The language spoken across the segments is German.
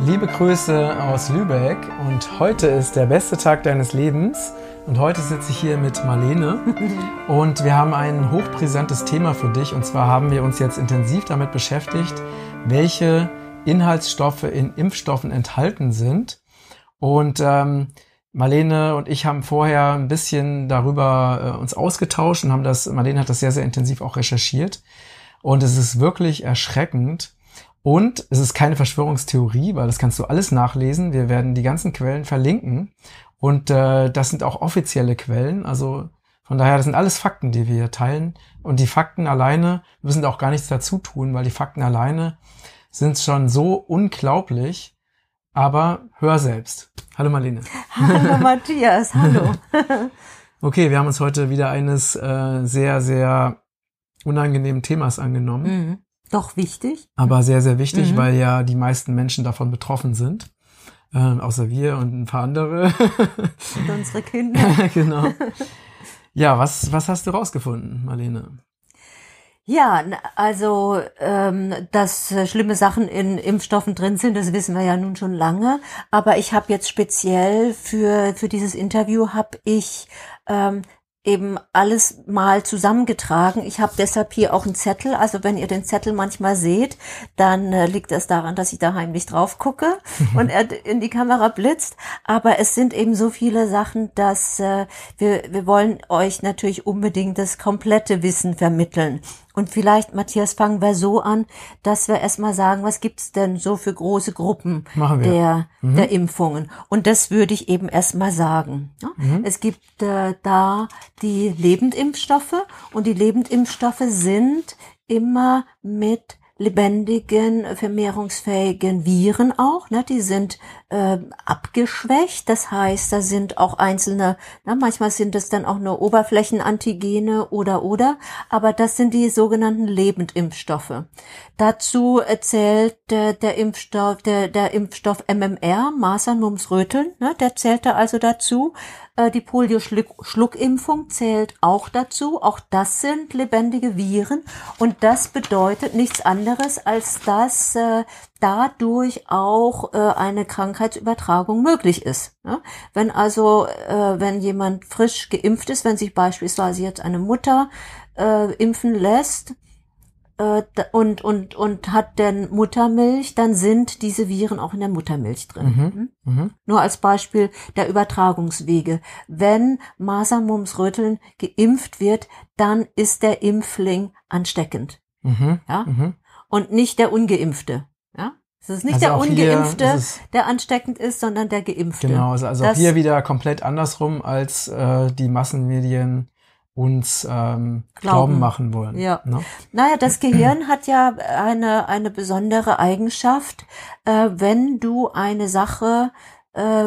Liebe Grüße aus Lübeck und heute ist der beste Tag deines Lebens. Und heute sitze ich hier mit Marlene. Und wir haben ein hochbrisantes Thema für dich. Und zwar haben wir uns jetzt intensiv damit beschäftigt, welche Inhaltsstoffe in Impfstoffen enthalten sind. Und ähm, Marlene und ich haben vorher ein bisschen darüber äh, uns ausgetauscht und haben das, Marlene hat das sehr, sehr intensiv auch recherchiert. Und es ist wirklich erschreckend, und es ist keine Verschwörungstheorie, weil das kannst du alles nachlesen. Wir werden die ganzen Quellen verlinken. Und äh, das sind auch offizielle Quellen. Also von daher, das sind alles Fakten, die wir hier teilen. Und die Fakten alleine müssen auch gar nichts dazu tun, weil die Fakten alleine sind schon so unglaublich. Aber hör selbst. Hallo Marlene. Hallo Matthias, hallo. okay, wir haben uns heute wieder eines äh, sehr, sehr unangenehmen Themas angenommen. Mhm. Doch wichtig. Aber sehr, sehr wichtig, mhm. weil ja die meisten Menschen davon betroffen sind. Ähm, außer wir und ein paar andere. und unsere Kinder. genau. Ja, was, was hast du rausgefunden, Marlene? Ja, also ähm, dass äh, schlimme Sachen in Impfstoffen drin sind, das wissen wir ja nun schon lange. Aber ich habe jetzt speziell für für dieses Interview habe ich ähm, eben alles mal zusammengetragen. Ich habe deshalb hier auch einen Zettel. Also wenn ihr den Zettel manchmal seht, dann äh, liegt es daran, dass ich da heimlich drauf gucke und er in die Kamera blitzt. Aber es sind eben so viele Sachen, dass äh, wir, wir wollen euch natürlich unbedingt das komplette Wissen vermitteln. Und vielleicht, Matthias, fangen wir so an, dass wir erstmal sagen, was gibt's denn so für große Gruppen der, mhm. der Impfungen? Und das würde ich eben erstmal sagen. Mhm. Es gibt äh, da die Lebendimpfstoffe und die Lebendimpfstoffe sind immer mit lebendigen, vermehrungsfähigen Viren auch. Ne? Die sind äh, abgeschwächt. Das heißt, da sind auch einzelne, na, manchmal sind es dann auch nur Oberflächenantigene oder oder, aber das sind die sogenannten Lebendimpfstoffe. Dazu erzählt äh, der Impfstoff, der, der Impfstoff MMR, Masern, Mumps, Röteln, ne? der zählt da also dazu. Äh, die Polio-Schluckimpfung zählt auch dazu. Auch das sind lebendige Viren. Und das bedeutet nichts anderes, als dass äh, dadurch auch äh, eine Krankheitsübertragung möglich ist. Ja? Wenn also, wenn jemand frisch geimpft ist, wenn sich beispielsweise jetzt eine Mutter impfen lässt, äh, und, und, und hat denn Muttermilch, dann sind diese Viren auch in der Muttermilch drin. Mhm. Mhm. mhm. Nur als Beispiel der Übertragungswege. Wenn Masern, Mumps, Röteln geimpft wird, dann ist der Impfling ansteckend. Mhm. Ja? Mhm. Und nicht der Ungeimpfte. Ja? Es ist nicht also der Ungeimpfte, der ansteckend ist, sondern der Geimpfte. Genau, also, also auch hier wieder komplett andersrum als äh, die Massenmedien uns ähm, glauben. glauben machen wollen. Ja. Ne? Naja, das Gehirn hat ja eine, eine besondere Eigenschaft. Äh, wenn du eine Sache äh,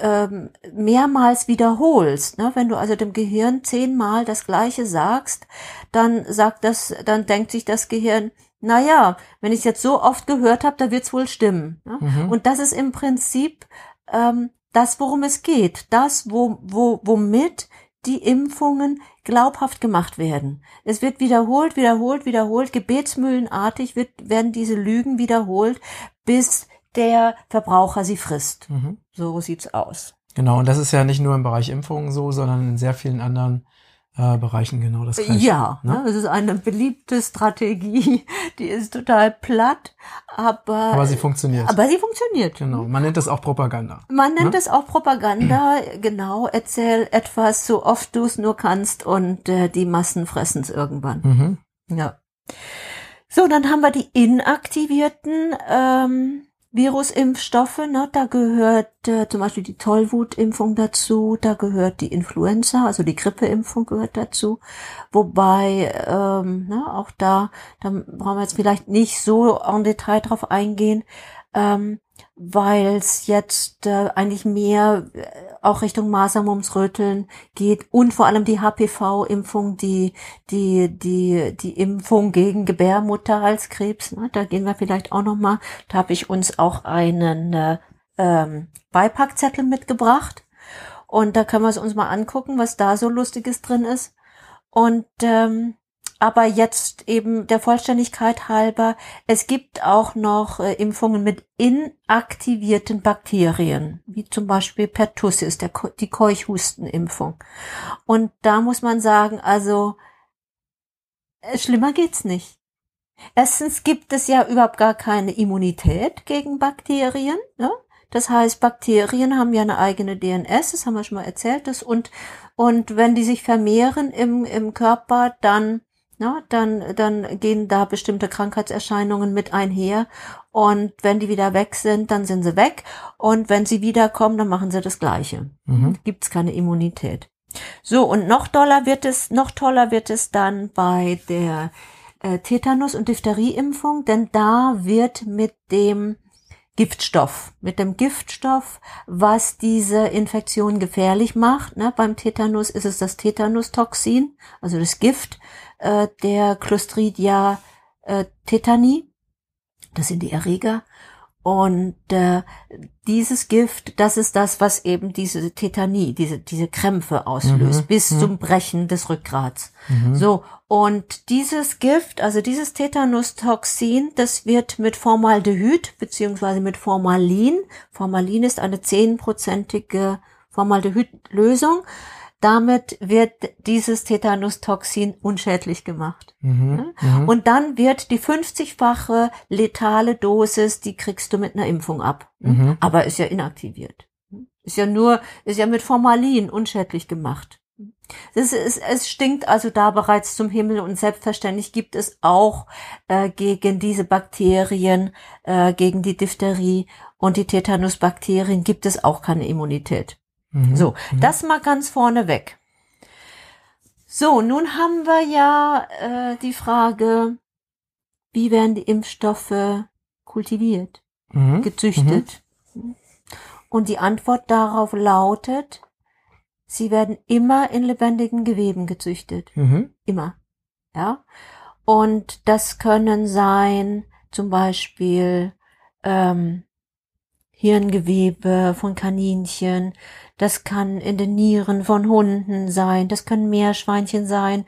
äh, mehrmals wiederholst, ne? wenn du also dem Gehirn zehnmal das Gleiche sagst, dann sagt das, dann denkt sich das Gehirn, na ja, wenn ich es jetzt so oft gehört habe, da wird's wohl stimmen. Ne? Mhm. Und das ist im Prinzip ähm, das, worum es geht, das, wo, wo, womit die Impfungen glaubhaft gemacht werden. Es wird wiederholt, wiederholt, wiederholt, gebetsmühlenartig wird, werden diese Lügen wiederholt, bis der Verbraucher sie frisst. Mhm. So sieht's aus. Genau, und das ist ja nicht nur im Bereich Impfungen so, sondern in sehr vielen anderen äh, Bereichen genau das gleiche. Ja, ne? ne? das ist eine beliebte Strategie, die ist total platt, aber aber sie funktioniert. Aber sie funktioniert. Genau, man nennt das auch Propaganda. Man nennt ne? es auch Propaganda, genau. Erzähl etwas so oft du es nur kannst und äh, die Massen fressen es irgendwann. Mhm. Ja. So, dann haben wir die inaktivierten ähm, Virusimpfstoffe, ne, da gehört äh, zum Beispiel die Tollwutimpfung dazu, da gehört die Influenza, also die Grippeimpfung gehört dazu. Wobei, ähm, ne, auch da, da brauchen wir jetzt vielleicht nicht so en Detail drauf eingehen. Ähm, weil es jetzt äh, eigentlich mehr äh, auch Richtung Masern, Mumps, Röteln geht und vor allem die HPV-Impfung, die die die die Impfung gegen Gebärmutterhalskrebs. Ne? Da gehen wir vielleicht auch noch mal. Da habe ich uns auch einen äh, ähm, Beipackzettel mitgebracht und da können wir es uns mal angucken, was da so lustiges drin ist. Und ähm, aber jetzt eben der Vollständigkeit halber, es gibt auch noch äh, Impfungen mit inaktivierten Bakterien, wie zum Beispiel Pertussis, der, die Keuchhustenimpfung. Und da muss man sagen, also äh, schlimmer geht's nicht. Erstens gibt es ja überhaupt gar keine Immunität gegen Bakterien. Ne? Das heißt, Bakterien haben ja eine eigene DNS, das haben wir schon mal erzählt, das und, und wenn die sich vermehren im, im Körper, dann, na, dann, dann gehen da bestimmte Krankheitserscheinungen mit einher. Und wenn die wieder weg sind, dann sind sie weg. Und wenn sie wiederkommen, dann machen sie das Gleiche. Mhm. Gibt es keine Immunität. So, und noch toller wird es, noch toller wird es dann bei der äh, Tetanus- und Diphtherieimpfung, denn da wird mit dem Giftstoff, mit dem Giftstoff, was diese Infektion gefährlich macht. Ne? Beim Tetanus ist es das Tetanustoxin, also das Gift äh, der Clostridia äh, tetani. Das sind die Erreger. Und äh, dieses Gift, das ist das, was eben diese Tetanie, diese, diese Krämpfe auslöst, mhm. bis mhm. zum Brechen des Rückgrats. Mhm. So, und dieses Gift, also dieses Tetanustoxin, das wird mit Formaldehyd beziehungsweise mit Formalin, Formalin ist eine zehnprozentige Formaldehydlösung, damit wird dieses Tetanustoxin unschädlich gemacht. Mhm, mhm, Und dann wird die 50-fache letale Dosis, die kriegst du mit einer Impfung ab. Mhm. Aber ist ja inaktiviert. Ist ja nur, ist ja mit Formalin unschädlich gemacht. Es, ist, es stinkt also da bereits zum Himmel und selbstverständlich gibt es auch äh, gegen diese Bakterien, äh, gegen die Diphtherie und die Tetanusbakterien gibt es auch keine Immunität. Mhm. So, mhm. das mal ganz vorne weg. So, nun haben wir ja äh, die Frage, wie werden die Impfstoffe kultiviert, mhm. gezüchtet? Mhm. Und die Antwort darauf lautet, sie werden immer in lebendigen Geweben gezüchtet. Mhm. Immer. Ja. Und das können sein, zum Beispiel ähm, Hirngewebe von Kaninchen, das kann in den Nieren von Hunden sein, das können Meerschweinchen sein.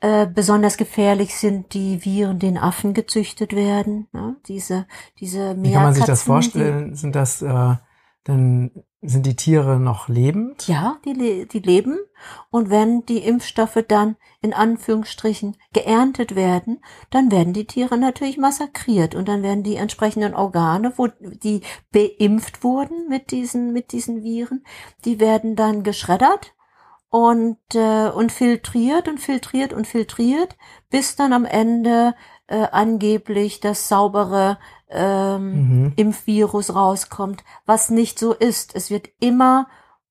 Äh, besonders gefährlich sind die Viren, die in Affen gezüchtet werden. Ne? Diese, diese Wie kann man sich das vorstellen? Sind das äh, dann sind die Tiere noch lebend? Ja, die, die leben. Und wenn die Impfstoffe dann in Anführungsstrichen geerntet werden, dann werden die Tiere natürlich massakriert und dann werden die entsprechenden Organe, wo die beimpft wurden mit diesen, mit diesen Viren, die werden dann geschreddert und, äh, und filtriert und filtriert und filtriert, bis dann am Ende äh, angeblich das saubere ähm, mhm. Impfvirus rauskommt, was nicht so ist. Es wird immer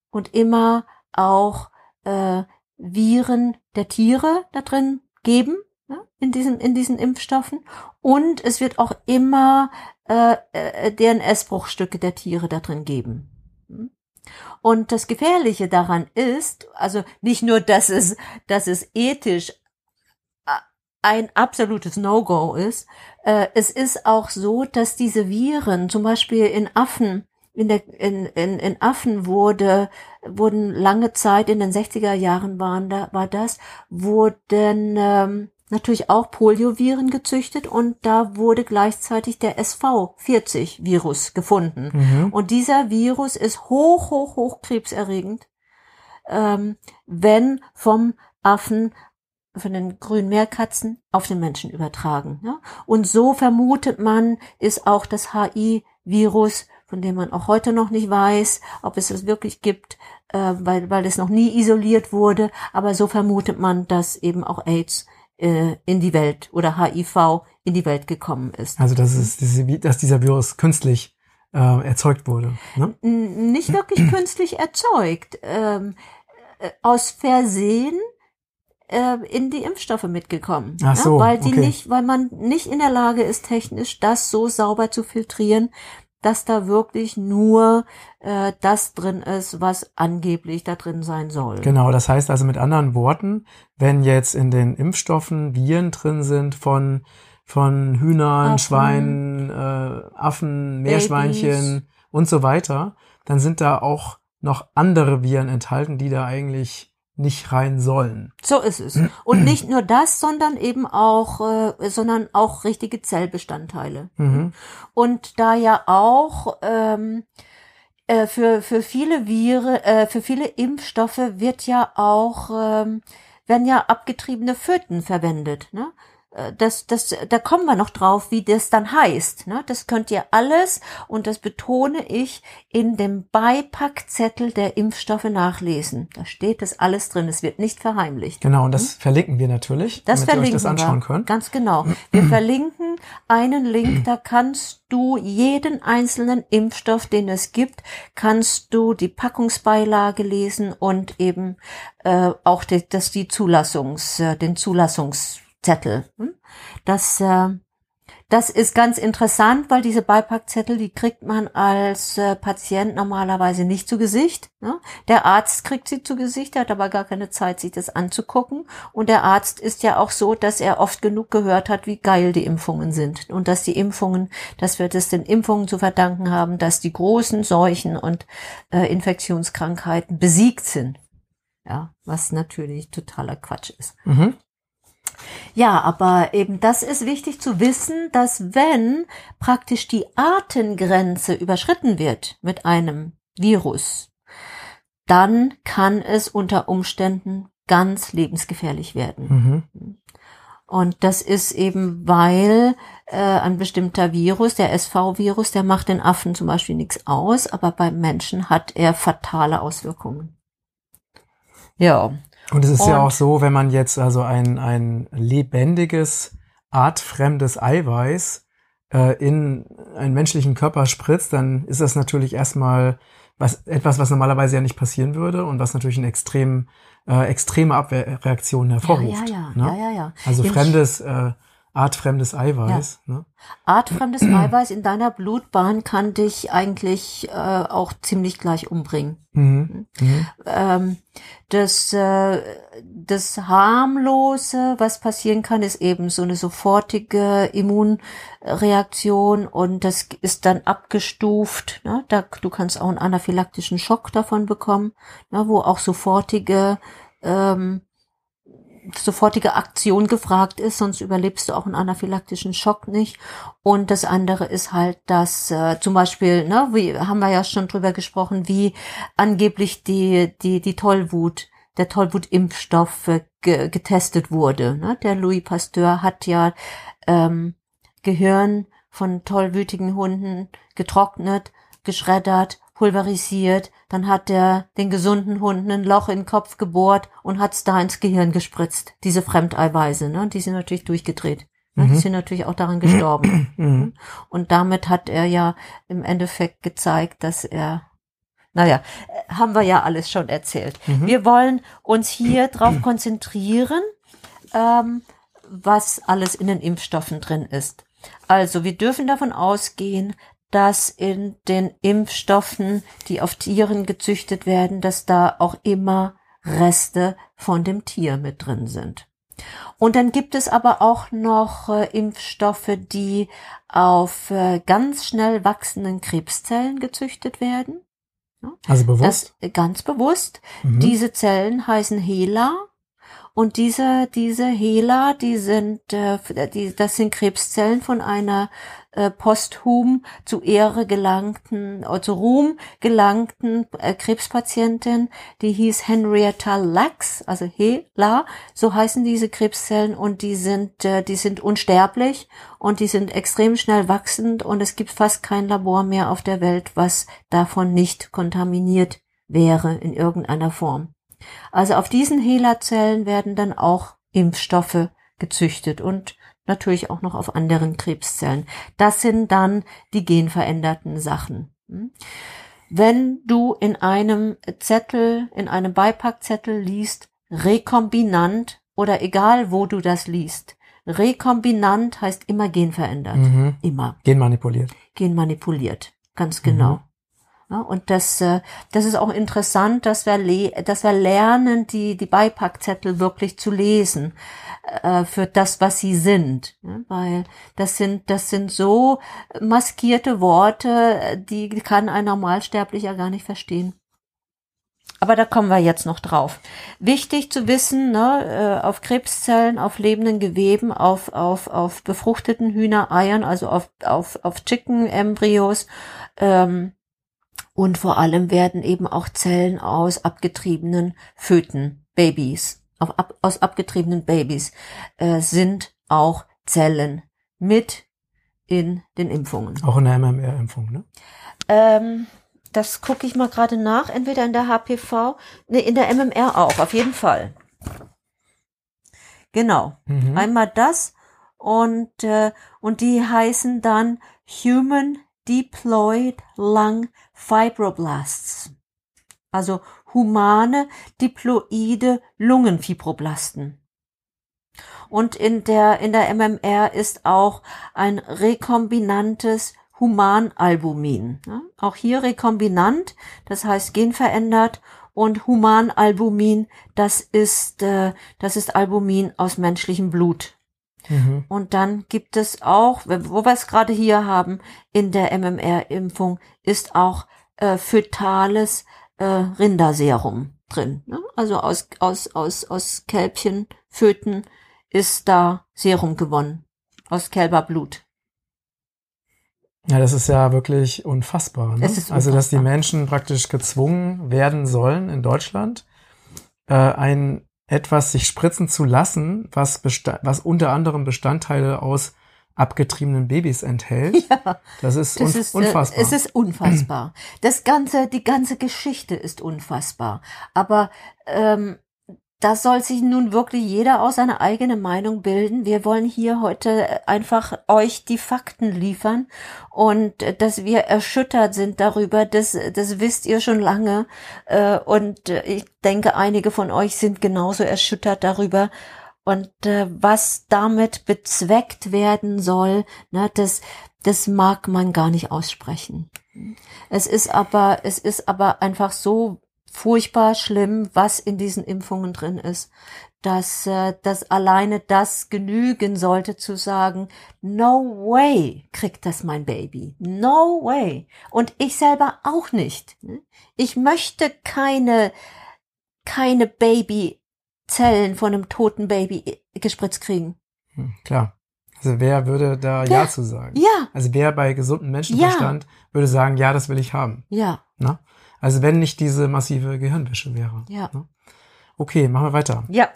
und immer auch äh, Viren der Tiere da drin geben, ne, in diesen, in diesen Impfstoffen. Und es wird auch immer äh, äh, DNS-Bruchstücke der Tiere da drin geben. Hm? Und das Gefährliche daran ist, also nicht nur, dass es, dass es ethisch ein absolutes No-Go ist. Äh, es ist auch so, dass diese Viren, zum Beispiel in Affen, in, der, in, in, in Affen wurde, wurden lange Zeit, in den 60er Jahren waren da, war das, wurden ähm, natürlich auch Polioviren gezüchtet und da wurde gleichzeitig der SV40-Virus gefunden. Mhm. Und dieser Virus ist hoch, hoch, hoch krebserregend, ähm, wenn vom Affen von den grünen Meerkatzen auf den Menschen übertragen. Ja? Und so vermutet man, ist auch das HI-Virus, von dem man auch heute noch nicht weiß, ob es es wirklich gibt, äh, weil, weil es noch nie isoliert wurde. Aber so vermutet man, dass eben auch AIDS äh, in die Welt oder HIV in die Welt gekommen ist. Also dass, es, dass dieser Virus künstlich äh, erzeugt wurde. Ne? Nicht wirklich künstlich erzeugt. Ähm, äh, aus Versehen äh, in die Impfstoffe mitgekommen. Ach so, ja, weil die okay. nicht, weil man nicht in der Lage ist, technisch das so sauber zu filtrieren, dass da wirklich nur äh, das drin ist, was angeblich da drin sein soll. Genau, das heißt also mit anderen Worten, wenn jetzt in den Impfstoffen Viren drin sind von von Hühnern, Affen, Schweinen, äh, Affen, Meerschweinchen Babys. und so weiter, dann sind da auch noch andere Viren enthalten, die da eigentlich nicht rein sollen. So ist es. Und nicht nur das, sondern eben auch, äh, sondern auch richtige Zellbestandteile. Mhm. Und da ja auch ähm, äh, für für viele Viren, äh, für viele Impfstoffe wird ja auch ähm, werden ja abgetriebene Föten verwendet. Ne? Äh, das, das, da kommen wir noch drauf, wie das dann heißt. Ne? Das könnt ihr alles, und das betone ich, in dem Beipackzettel der Impfstoffe nachlesen. Da steht das alles drin. Es wird nicht verheimlicht. Genau, und das verlinken wir natürlich, Hm? Das damit ihr euch verlinken das anschauen wir. könnt. Ganz genau. Wir verlinken einen Link, da kannst du jeden einzelnen Impfstoff, den es gibt, kannst du die Packungsbeilage lesen und eben äh, auch die, das die Zulassungs, äh, den Zulassungszettel. Hm? Das äh, das ist ganz interessant, weil diese Beipackzettel, die kriegt man als äh, Patient normalerweise nicht zu Gesicht. Ne? Der Arzt kriegt sie zu Gesicht, der hat aber gar keine Zeit, sich das anzugucken. Und der Arzt ist ja auch so, dass er oft genug gehört hat, wie geil die Impfungen sind. Und dass die Impfungen, dass wir das den Impfungen zu verdanken haben, dass die großen Seuchen und äh, Infektionskrankheiten besiegt sind. Ja, was natürlich totaler Quatsch ist. Mhm. Ja, aber eben das ist wichtig zu wissen, dass wenn praktisch die Artengrenze überschritten wird mit einem Virus, dann kann es unter Umständen ganz lebensgefährlich werden. Mhm. Und das ist eben, weil äh, ein bestimmter Virus, der SV-Virus, der macht den Affen zum Beispiel nichts aus, aber beim Menschen hat er fatale Auswirkungen. Ja, Und es ist ja Und- auch so, wenn man jetzt also ein, ein lebendiges, artfremdes Eiweiß äh, in einen menschlichen Körper spritzt, dann ist das natürlich erstmal was, etwas, was normalerweise ja nicht passieren würde und was natürlich eine extrem, äh, extreme Abwehrreaktion hervorruft. ja, ja, ne? ja, ja, ja. Also Im fremdes, äh, artfremdes Eiweiß. Ne? Artfremdes Eiweiß in deiner Blutbahn kann dich eigentlich äh, auch ziemlich gleich umbringen. Mhm. Mhm. Ähm, das, äh, das harmlose, was passieren kann, ist eben so eine sofortige Immunreaktion und das ist dann abgestuft. Ne? Da, du kannst auch einen anaphylaktischen Schock davon bekommen, ne? wo auch sofortige ähm, sofortige Aktion gefragt ist, sonst überlebst du auch einen anaphylaktischen Schock nicht. Und das andere ist halt, dass äh, zum Beispiel, ne, wie haben wir ja schon drüber gesprochen, wie angeblich die die die Tollwut, der Tollwutimpfstoff äh, ge getestet wurde. Ne? Der Louis Pasteur hat ja ähm, Gehirn von tollwütigen Hunden getrocknet, geschreddert, pulverisiert, dann hat er den gesunden Hunden ein Loch in den Kopf gebohrt und hat's da ins Gehirn gespritzt. Diese Fremdeiweiße, ne? Die sind natürlich durchgedreht. Ne? Die Mhm. sind natürlich auch daran gestorben. Mhm. Und damit hat er ja im Endeffekt gezeigt, dass er, naja, äh, haben wir ja alles schon erzählt. Mhm. Wir wollen uns hier drauf konzentrieren, ähm, was alles in den Impfstoffen drin ist. Also wir dürfen davon ausgehen, dass in den Impfstoffen, die auf Tieren gezüchtet werden, dass da auch immer Reste von dem Tier mit drin sind. Und dann gibt es aber auch noch äh, Impfstoffe, die auf äh, ganz schnell wachsenden Krebszellen gezüchtet werden. Also bewusst. Das ganz bewusst. Mhm. Diese Zellen heißen HeLa. Und diese, diese HeLa, die sind, äh, die, das sind Krebszellen von einer äh, posthum zu Ehre gelangten, äh, zu Ruhm gelangten äh, Krebspatientin, die hieß Henrietta Lacks, also HeLa, so heißen diese Krebszellen und die sind, äh, die sind unsterblich und die sind extrem schnell wachsend und es gibt fast kein Labor mehr auf der Welt, was davon nicht kontaminiert wäre in irgendeiner Form. Also auf diesen HeLa-Zellen werden dann auch Impfstoffe gezüchtet und natürlich auch noch auf anderen Krebszellen. Das sind dann die genveränderten Sachen. Hm? Wenn du in einem Zettel, in einem Beipackzettel liest, rekombinant oder egal wo du das liest, rekombinant heißt immer genverändert. Mhm. Immer Genmanipuliert. genmanipuliert. Ganz genau. Mhm. Ja, und das, äh, das ist auch interessant, dass wir, dass wir lernen, die, die Beipackzettel wirklich zu lesen äh, für das, was sie sind. Weil das sind, das sind so maskierte Worte, die kann ein Normalsterblicher gar nicht verstehen. Aber da kommen wir jetzt noch drauf. Wichtig zu wissen, ne, äh, auf Krebszellen, auf lebenden Geweben, auf, auf, auf befruchteten Hühnereiern, also auf, auf, auf Chicken-Embryos, ähm, und vor allem werden eben auch Zellen aus abgetriebenen Föten, Babys, ab, aus abgetriebenen Babys, äh, sind auch Zellen mit in den Impfungen. Auch in der MMR-Impfung, ne? Ähm, das gucke ich mal gerade nach, entweder in der HPV, ne, in der MMR auch, auf jeden Fall. Genau. Mhm. Einmal das und, äh, und die heißen dann Human Diploid Lung Fibroblasts. Also humane diploide Lungenfibroblasten. Und in der, in der MMR ist auch ein rekombinantes Humanalbumin. Ja, auch hier rekombinant, das heißt genverändert und Humanalbumin, das ist, äh, das ist Albumin aus menschlichem Blut. Mhm. Und dann gibt es auch, wo wir es gerade hier haben, in der MMR-Impfung ist auch äh, fötales äh, Rinderserum drin. Ne? Also aus, aus, aus, aus Kälbchen, Föten ist da Serum gewonnen. Aus Kälberblut. Ja, das ist ja wirklich unfassbar. Ne? Es ist Also, dass die unfassbar. Menschen praktisch gezwungen werden sollen in Deutschland, äh, ein etwas sich spritzen zu lassen, was, was unter anderem Bestandteile aus abgetriebenen Babys enthält. Ja, Das ist, das un ist, äh, unfassbar. Es ist unfassbar. Das ganze, die ganze Geschichte ist unfassbar. Aber ähm, das soll sich nun wirklich jeder aus seiner eigenen Meinung bilden. Wir wollen hier heute einfach euch die Fakten liefern und äh, dass wir erschüttert sind darüber, das, das wisst ihr schon lange. Äh, und äh, ich denke, einige von euch sind genauso erschüttert darüber. Und was damit bezweckt werden soll, ne, das, das mag man gar nicht aussprechen. Es ist aber, es ist aber einfach so furchtbar schlimm, was in diesen Impfungen drin ist, dass, äh, dass alleine das genügen sollte zu sagen, no way kriegt das mein Baby. No way. Und ich selber auch nicht. Ich möchte keine, keine Babyzellen von einem toten Baby gespritzt kriegen. Hm, Klar. Also wer würde da Ja. Ja zu sagen? Ja, Also wer bei gesundem Menschenverstand würde sagen, ja, das will ich haben. ja, Ne? Also wenn nicht diese massive Gehirnwäsche wäre. ja. Ne? Okay, machen wir weiter. Ja.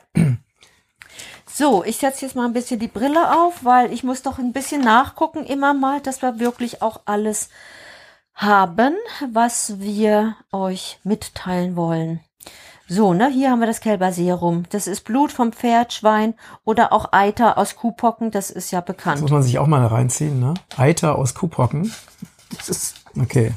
So, ich setze jetzt mal ein bisschen die Brille auf, weil ich muss doch ein bisschen nachgucken immer mal, dass wir wirklich auch alles haben, was wir euch mitteilen wollen. So, ne, hier haben wir das Kälberserum. Das ist Blut vom Pferd, Schwein oder auch Eiter aus Kuhpocken, das ist ja Das bekannt. muss man sich auch mal reinziehen, ne? Eiter aus Kuhpocken. Das ist Okay.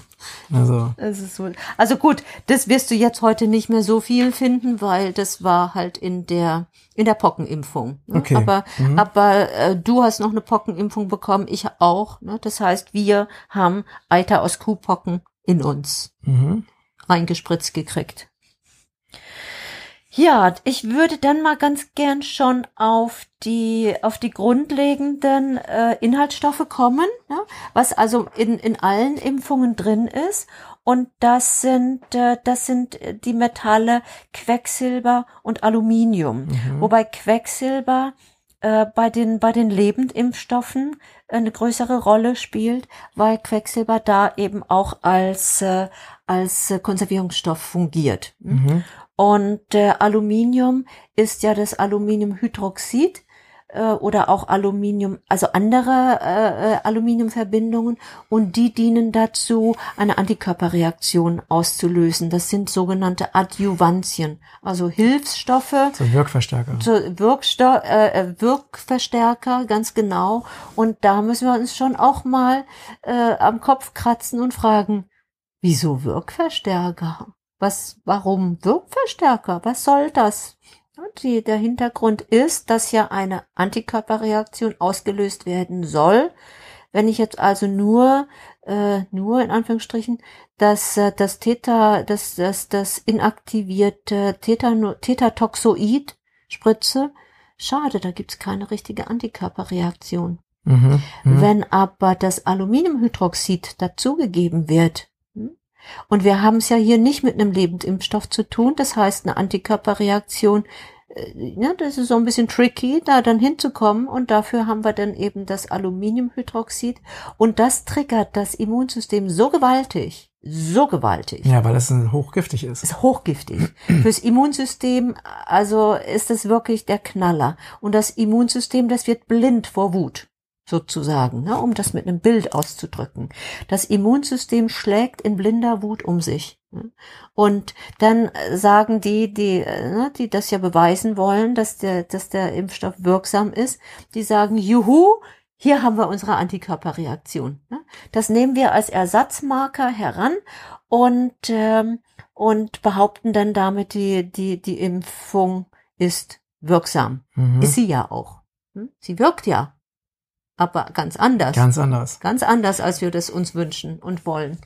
Also, so. Also gut, das wirst du jetzt heute nicht mehr so viel finden, weil das war halt in der in der Pockenimpfung. Ne? Okay. Aber Mhm. aber äh, du hast noch eine Pockenimpfung bekommen, ich auch. Ne? Das heißt, wir haben Eiter aus Kuhpocken in uns mhm. reingespritzt gekriegt. Ja, ich würde dann mal ganz gern schon auf die auf die grundlegenden äh, Inhaltsstoffe kommen, ne? was also in in allen Impfungen drin ist und das sind äh, das sind äh, die Metalle Quecksilber und Aluminium, Mhm. wobei Quecksilber äh, bei den bei den Lebendimpfstoffen eine größere Rolle spielt, weil Quecksilber da eben auch als äh, als Konservierungsstoff fungiert. Mhm. Und äh, Aluminium ist ja das Aluminiumhydroxid äh, oder auch Aluminium, also andere äh, äh, Aluminiumverbindungen und die dienen dazu, eine Antikörperreaktion auszulösen. Das sind sogenannte Adjuvantien, also Hilfsstoffe, So Wirkverstärker. so Wirksto äh, äh, Wirkverstärker, ganz genau. Und da müssen wir uns schon auch mal äh, am Kopf kratzen und fragen, wieso Wirkverstärker? Was, warum Wirkverstärker? Was soll das? Und die, der Hintergrund ist, dass ja eine Antikörperreaktion ausgelöst werden soll. Wenn ich jetzt also nur, äh, nur in Anführungsstrichen, das, äh, das Theta, das, das, das inaktivierte Theta, Theta-Toxoid spritze, schade, da gibt's keine richtige Antikörperreaktion. Mhm. Mhm. Wenn aber das Aluminiumhydroxid dazugegeben wird, Und wir haben es ja hier nicht mit einem Lebendimpfstoff zu tun. Das heißt, eine Antikörperreaktion, äh, ja, das ist so ein bisschen tricky, da dann hinzukommen. Und dafür haben wir dann eben das Aluminiumhydroxid. Und das triggert das Immunsystem so gewaltig, so gewaltig. Ja, weil es hochgiftig ist. Ist hochgiftig. Fürs Immunsystem, also ist es wirklich der Knaller. Und das Immunsystem, das wird blind vor Wut sozusagen, ne, um das mit einem Bild auszudrücken. Das Immunsystem schlägt in blinder Wut um sich. Ne. Und dann sagen die, die, ne, die das ja beweisen wollen, dass der, dass der Impfstoff wirksam ist, die sagen, juhu, hier haben wir unsere Antikörperreaktion. Ne. Das nehmen wir als Ersatzmarker heran und, ähm, und behaupten dann damit, die, die, die Impfung ist wirksam. Mhm. Ist sie ja auch. Hm? Sie wirkt ja aber ganz anders. Ganz anders. Ganz anders, als wir das uns wünschen und wollen.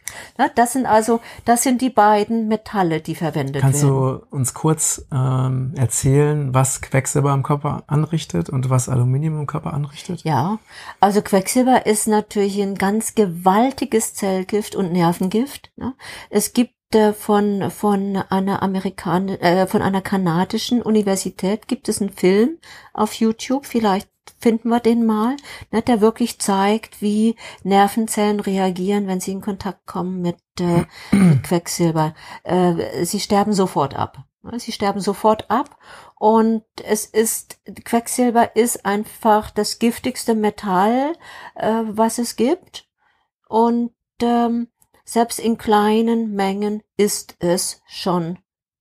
das sind also, das sind die beiden Metalle, die verwendet Kannst werden. Kannst du uns kurz ähm, erzählen, was Quecksilber im Körper anrichtet und was Aluminium im Körper anrichtet? Ja, also Quecksilber ist natürlich ein ganz gewaltiges Zellgift und Nervengift. Es gibt äh, von von einer Amerikan äh, von einer kanadischen Universität gibt es einen Film auf YouTube, vielleicht finden wir den mal, ne, der wirklich zeigt, wie Nervenzellen reagieren, wenn sie in Kontakt kommen mit, äh, mit Quecksilber. Äh, sie sterben sofort ab. Ne, sie sterben sofort ab und es ist, Quecksilber ist einfach das giftigste Metall, äh, was es gibt. Und ähm, selbst in kleinen Mengen ist es schon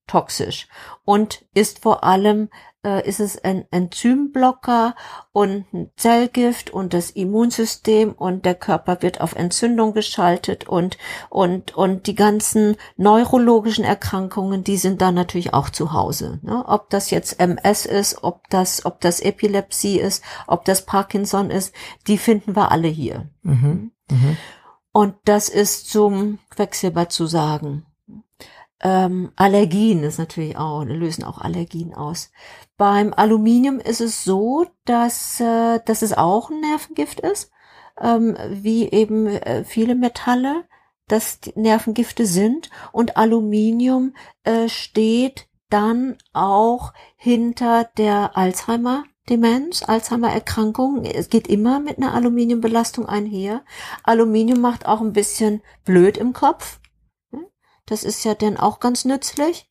toxisch und ist vor allem ist es ein Enzymblocker und ein Zellgift und das Immunsystem und der Körper wird auf Entzündung geschaltet und und und die ganzen neurologischen Erkrankungen, die sind da natürlich auch zu Hause. Ne? Ob das jetzt MS ist, ob das ob das Epilepsie ist, ob das Parkinson ist, die finden wir alle hier. Mhm. Mhm. Und das ist zum Quecksilber zu sagen. Ähm, Allergien ist natürlich auch, lösen auch Allergien aus. Beim Aluminium ist es so, dass, äh, dass es auch ein Nervengift ist, ähm, wie eben äh, viele Metalle, dass Nervengifte sind. Und Aluminium äh, steht dann auch hinter der Alzheimer Demenz, Alzheimer-Erkrankung. Es geht immer mit einer Aluminiumbelastung einher. Aluminium macht auch ein bisschen blöd im Kopf. Das ist ja dann auch ganz nützlich.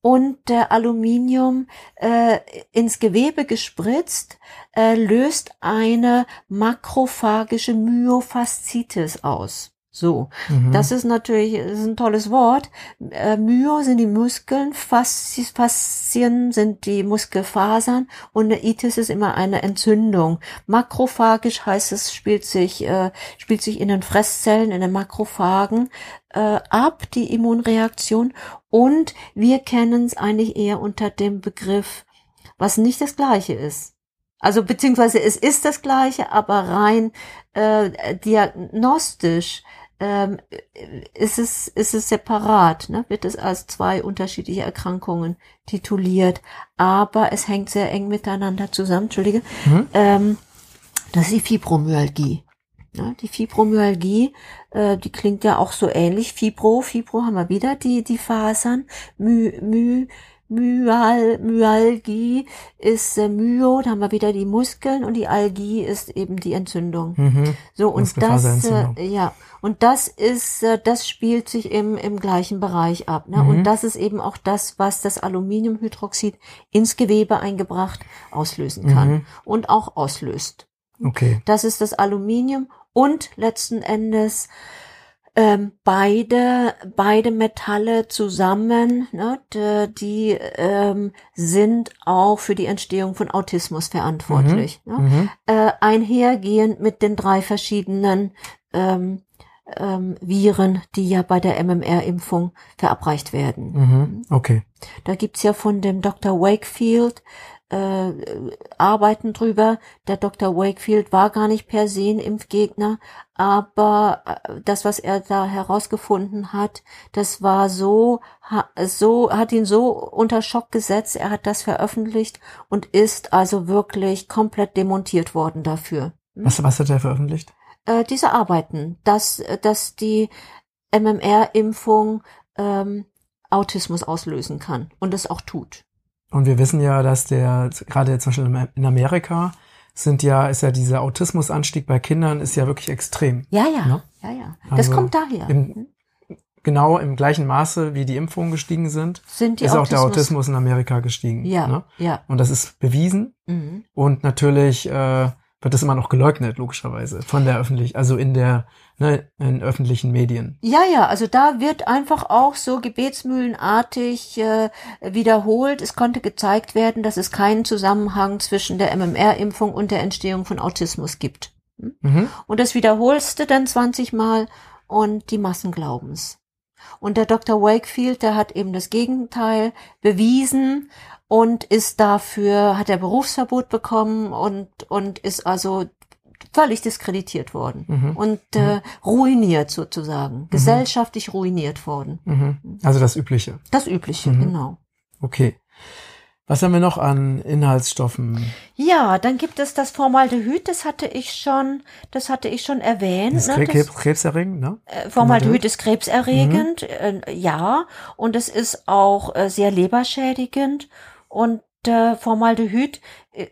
Und der Aluminium äh, ins Gewebe gespritzt äh, löst eine makrophagische Myofaszitis aus. So, mhm. das ist natürlich das ist ein tolles Wort. Äh, Myo sind die Muskeln, Faszien sind die Muskelfasern und eine Itis ist immer eine Entzündung. Makrophagisch heißt es, spielt sich, äh, spielt sich in den Fresszellen, in den Makrophagen äh, ab, die Immunreaktion. Und wir kennen es eigentlich eher unter dem Begriff, was nicht das gleiche ist. Also beziehungsweise es ist das gleiche, aber rein äh, diagnostisch ähm, ist es ist es separat, ne? wird es als zwei unterschiedliche Erkrankungen tituliert, aber es hängt sehr eng miteinander zusammen. Entschuldige, mhm. ähm, das ist die Fibromyalgie. Ne? Die Fibromyalgie, äh, die klingt ja auch so ähnlich. Fibro, Fibro haben wir wieder die die Fasern. My, my, Myal, Myalgie ist äh, Myo, da haben wir wieder die Muskeln und die Algie ist eben die Entzündung. Mhm. So und das äh, ja und das ist äh, das spielt sich im im gleichen Bereich ab, ne? Mhm. Und das ist eben auch das, was das Aluminiumhydroxid ins Gewebe eingebracht auslösen kann mhm. und auch auslöst. Okay. Das ist das Aluminium und letzten Endes ähm, beide, beide Metalle zusammen, ne, die ähm, sind auch für die Entstehung von Autismus verantwortlich. Mhm. Ne? Mhm. Äh, einhergehend mit den drei verschiedenen ähm, ähm, Viren, die ja bei der MMR-Impfung verabreicht werden. Mhm. Okay. Da gibt's ja von dem Dr. Wakefield äh, arbeiten drüber. Der Dr. Wakefield war gar nicht per se ein Impfgegner, aber äh, das, was er da herausgefunden hat, das war so, so, hat ihn so unter Schock gesetzt. Er hat das veröffentlicht und ist also wirklich komplett demontiert worden dafür. Hm? Was, was hat er veröffentlicht? Äh, diese Arbeiten, dass, dass die, MMR-Impfung ähm, Autismus auslösen kann und es auch tut. Und wir wissen ja, dass der, gerade zum Beispiel in Amerika, sind ja, ist ja dieser Autismusanstieg bei Kindern ist ja wirklich extrem. Ja, ja, ne? ja, ja. Das also kommt daher. Im, genau im gleichen Maße, wie die Impfungen gestiegen sind, sind ist Autismus. auch der Autismus in Amerika gestiegen. Ja, ne? ja. Und das ist bewiesen. Mhm. Und natürlich äh, wird das immer noch geleugnet, logischerweise, von der öffentlich, also in der ne, in öffentlichen Medien. Ja, ja, also da wird einfach auch so gebetsmühlenartig äh, wiederholt. Es konnte gezeigt werden, dass es keinen Zusammenhang zwischen der MMR-Impfung und der Entstehung von Autismus gibt. Hm? Mhm. Und das wiederholste dann 20 Mal und die Massen glauben's. Und der Dr. Wakefield, der hat eben das Gegenteil bewiesen und ist dafür, hat er Berufsverbot bekommen und, und ist also völlig diskreditiert worden mhm. und äh, mhm. ruiniert sozusagen, mhm. gesellschaftlich ruiniert worden. Mhm. Also das Übliche. Das Übliche, mhm. genau. Okay. Was haben wir noch an Inhaltsstoffen? Ja, dann gibt es das Formaldehyd, das hatte ich schon, das hatte ich schon erwähnt. Das ist ne? Krebs, krebserregend, ne? Äh, Formaldehyd ist krebserregend, mhm. äh, ja, und es ist auch äh, sehr leberschädigend und äh, Formaldehyd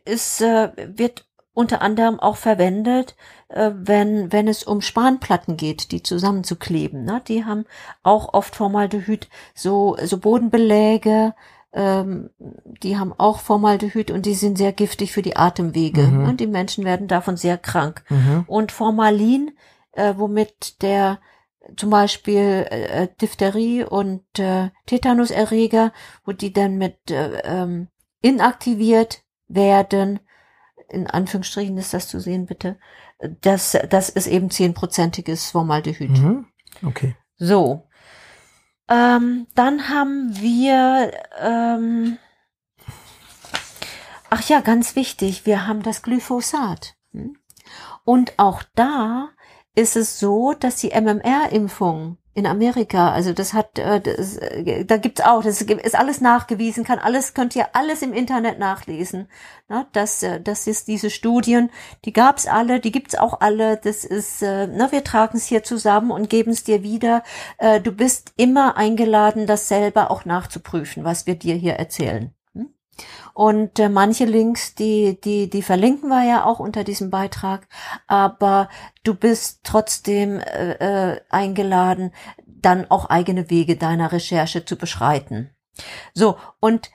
ist, äh, wird unter anderem auch verwendet, äh, wenn, wenn es um Spanplatten geht, die zusammenzukleben. Ne? Die haben auch oft Formaldehyd, so, so Bodenbeläge, ähm, die haben auch Formaldehyd und die sind sehr giftig für die Atemwege. Mhm. Und die Menschen werden davon sehr krank. Mhm. Und Formalin, äh, womit der zum Beispiel äh, Diphtherie und äh, Tetanuserreger, wo die dann mit äh, ähm, inaktiviert werden, in Anführungsstrichen ist das zu sehen, bitte, das, das ist eben zehnprozentiges Formaldehyd. Mhm. Okay. So, ähm, dann haben wir, ähm, ach ja, ganz wichtig, wir haben das Glyphosat. Hm? Und auch da ist es so, dass die MMR-Impfung in Amerika. Also das hat, äh, das, äh, da gibt's auch, das ist alles nachgewiesen, kann alles, könnt ihr alles im Internet nachlesen. Na, das, äh, das ist diese Studien, die gab's alle, die gibt's auch alle. Das ist, na, wir tragen es hier zusammen und geben es dir wieder. Du bist immer eingeladen, das selber auch nachzuprüfen, was wir dir hier erzählen. Und äh, manche Links, die, die, die verlinken wir ja auch unter diesem Beitrag. Aber du bist trotzdem äh, äh, eingeladen, dann auch eigene Wege deiner Recherche zu beschreiten. So, und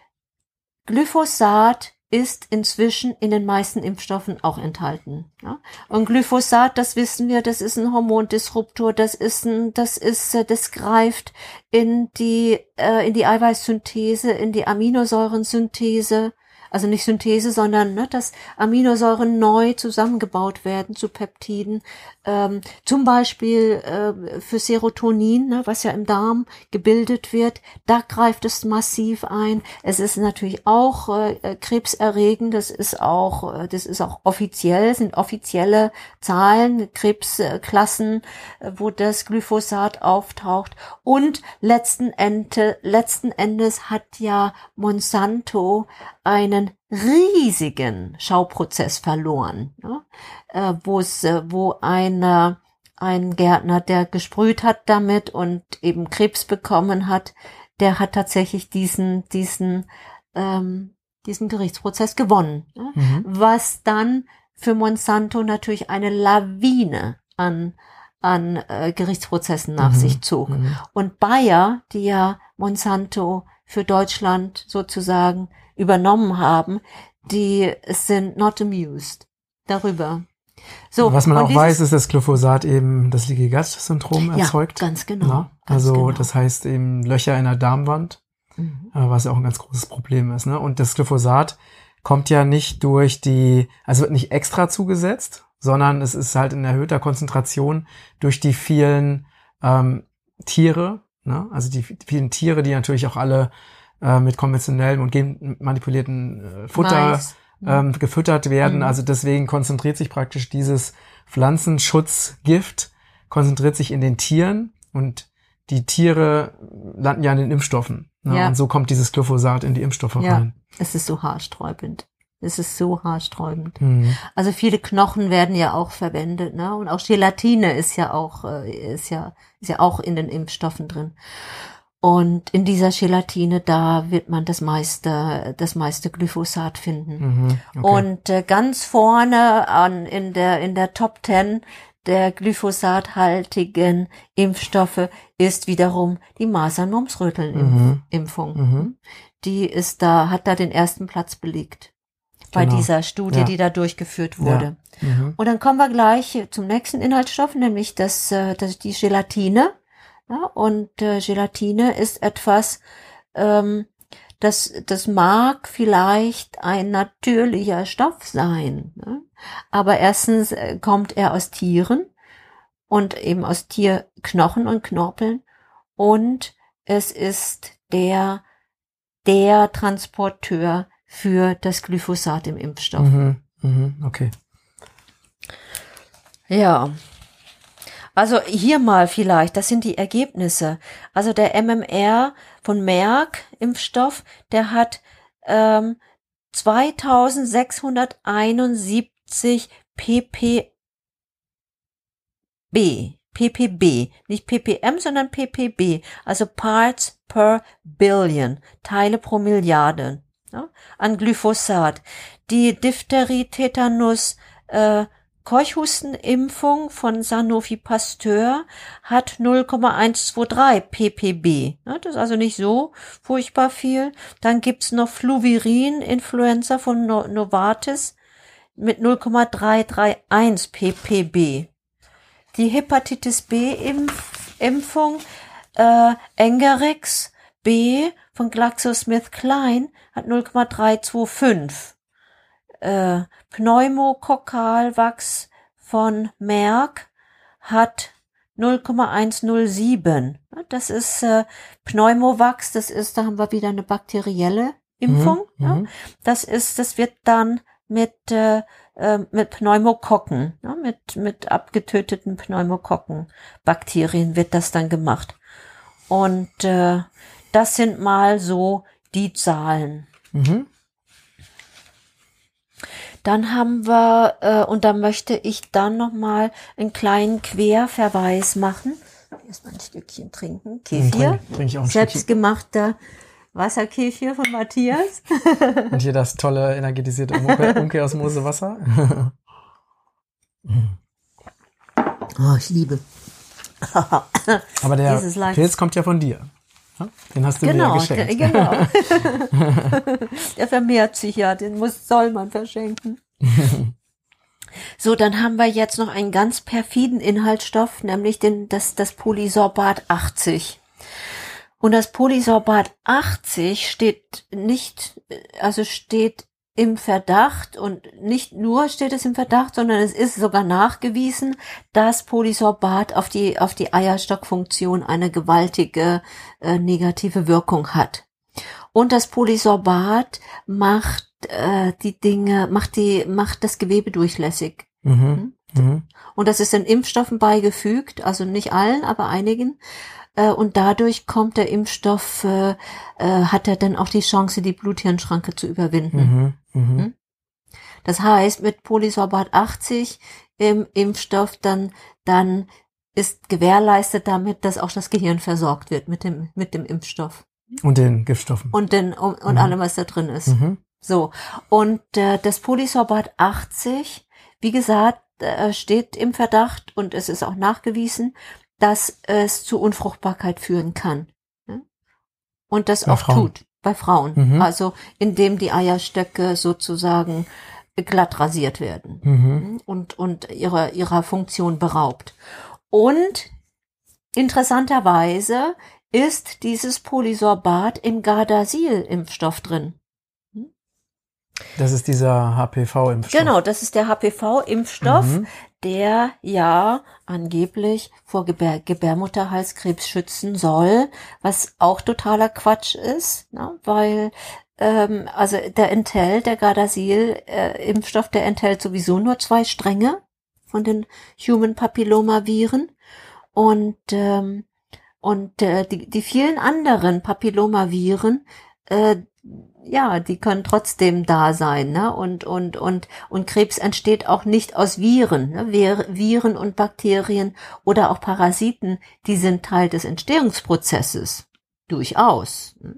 Glyphosat ist inzwischen in den meisten Impfstoffen auch enthalten. Ja? Und Glyphosat, das wissen wir, das ist ein Hormondisruptor, das ist ein, das ist, äh, das greift in die, äh, in die Eiweißsynthese, in die Aminosäurensynthese also nicht Synthese, sondern ne, dass Aminosäuren neu zusammengebaut werden zu Peptiden, ähm, zum Beispiel äh, für Serotonin, ne, was ja im Darm gebildet wird, da greift es massiv ein. Es ist natürlich auch äh, krebserregend, das ist auch, äh, das ist auch offiziell, sind offizielle Zahlen, Krebsklassen, äh, wo das Glyphosat auftaucht. Und letzten, Ende, letzten Endes hat ja Monsanto einen riesigen Schauprozess verloren, ne? äh, wo es, äh, wo ein, ein Gärtner, der gesprüht hat damit und eben Krebs bekommen hat, der hat tatsächlich diesen, diesen, ähm, diesen Gerichtsprozess gewonnen, ne? mhm. was dann für Monsanto natürlich eine Lawine an an äh, Gerichtsprozessen nach mhm. sich zog. Mhm. Und Bayer, die ja Monsanto für Deutschland sozusagen übernommen haben, die sind not amused darüber. So, Was man auch weiß, ist, dass Glyphosat eben das Leaky Gut Syndrom erzeugt. Ja, ganz genau. Ja, ganz also genau. das heißt eben Löcher in der Darmwand, mhm. Äh, was ja auch ein ganz großes Problem ist. Ne? Und das Glyphosat kommt ja nicht durch die, also wird nicht extra zugesetzt, sondern es ist halt in erhöhter Konzentration durch die vielen ähm, Tiere, ne? also die vielen Tiere, die natürlich auch alle äh, mit konventionellem und genmanipulierten äh, Futter ähm, gefüttert werden. Mhm. Also deswegen konzentriert sich praktisch dieses Pflanzenschutzgift, konzentriert sich in den Tieren und die Tiere landen ja in den Impfstoffen. Ne? Ja. Und so kommt dieses Glyphosat in die Impfstoffe ja. rein. Es ist so haarsträubend. Es ist so haarsträubend. Mhm. Also viele Knochen werden ja auch verwendet, ne? Und auch Gelatine ist ja auch, äh, ist ja, ist ja auch in den Impfstoffen drin. Und in dieser Gelatine, da wird man das meiste, das meiste Glyphosat finden. Mhm, okay. Und äh, ganz vorne an, in der, in der Top Ten der glyphosathaltigen Impfstoffe ist wiederum die Masern-Mumps-Röteln-Impfung. Mhm. mhm. Die ist da, hat da den ersten Platz belegt. Bei genau. dieser Studie, ja. die da durchgeführt wurde. Ja. Mhm. Und dann kommen wir gleich zum nächsten Inhaltsstoff, nämlich das, äh, das die Gelatine. Ja, und äh, Gelatine ist etwas, ähm, das, das mag vielleicht ein natürlicher Stoff sein, ne? aber erstens äh, kommt er aus Tieren und eben aus Tierknochen und Knorpeln und es ist der, der Transporteur für das Glyphosat im Impfstoff. Mhm, mhm, okay. Ja, also hier mal vielleicht, das sind die Ergebnisse. Also der MMR von Merck Impfstoff, der hat ähm, 2671 ppb. ppb, nicht ppm, sondern ppb, also Parts per Billion, Teile pro Milliarde ja, an Glyphosat. Die Diphtherie, Tetanus, äh, Keuchhustenimpfung von Sanofi Pasteur hat 0,123 ppb. Das ist also nicht so furchtbar viel. Dann gibt's noch Fluvirin Influenza von Novartis mit 0,331 ppb. Die Hepatitis B Impfung äh, Engerix B von GlaxoSmithKline hat 0,325 äh, Pneumokokkalwachs von Merck hat 0,107. Das ist äh, Pneumovax, das ist, da haben wir wieder eine bakterielle Impfung. Mhm, ja. Mhm. Das ist, das wird dann mit, äh, äh, mit Pneumokokken, ja, mit, mit abgetöteten Pneumokokkenbakterien wird das dann gemacht. Und äh, das sind mal so die Zahlen. Mhm. Dann haben wir, äh, und da möchte ich dann nochmal einen kleinen Querverweis machen. Erstmal ein Stückchen trinken. Kefir. Trink, trink ich auch ein Selbstgemachter Wasserkefir von Matthias. und hier das tolle energetisierte Umkehrosmose Wasser. oh, ich liebe. Aber der Pilz kommt ja von dir. Den hast du genau, mir geschenkt. genau. der vermehrt sich ja, den muss, soll man verschenken. So, dann haben wir jetzt noch einen ganz perfiden Inhaltsstoff, nämlich den, das, das Polysorbat 80. Und das Polysorbat 80 steht nicht, also steht im Verdacht und nicht nur steht es im Verdacht, sondern es ist sogar nachgewiesen, dass Polysorbat auf die, auf die Eierstockfunktion eine gewaltige äh, negative Wirkung hat. Und das Polysorbat macht äh, die Dinge, macht die, macht das Gewebe durchlässig. Mhm. Hm? Mhm. Und das ist in Impfstoffen beigefügt, also nicht allen, aber einigen. Äh, und dadurch kommt der Impfstoff, äh, äh, hat er dann auch die Chance, die Bluthirnschranke zu überwinden. Mhm, mh. Hm? Das heißt, mit Polysorbat 80 im Impfstoff dann, dann ist gewährleistet damit, dass auch das Gehirn versorgt wird mit dem, mit dem Impfstoff. Und den Giftstoffen. Und den, und, und mhm. allem, was da drin ist. Mhm. So. Und äh, das Polysorbat 80, wie gesagt, äh, steht im Verdacht und es ist auch nachgewiesen, dass es zu Unfruchtbarkeit führen kann. Und das bei auch Frauen. tut bei Frauen. Mhm. Also indem die Eierstöcke sozusagen glatt rasiert werden mhm. und, und ihrer, ihrer Funktion beraubt. Und interessanterweise ist dieses Polysorbat im Gardasil-Impfstoff drin. Das ist dieser HPV-Impfstoff. Genau, das ist der HPV-Impfstoff, mhm der ja angeblich vor Gebär Gebärmutterhalskrebs schützen soll, was auch totaler Quatsch ist, ne? weil ähm, also der enthält, der Gardasil-Impfstoff, äh, der enthält sowieso nur zwei Stränge von den Human Papillomaviren und ähm, und äh, die, die vielen anderen Papillomaviren, äh, ja, die können trotzdem da sein, ne? Und und und und Krebs entsteht auch nicht aus Viren, ne? Viren und Bakterien oder auch Parasiten, die sind Teil des Entstehungsprozesses durchaus. Ne?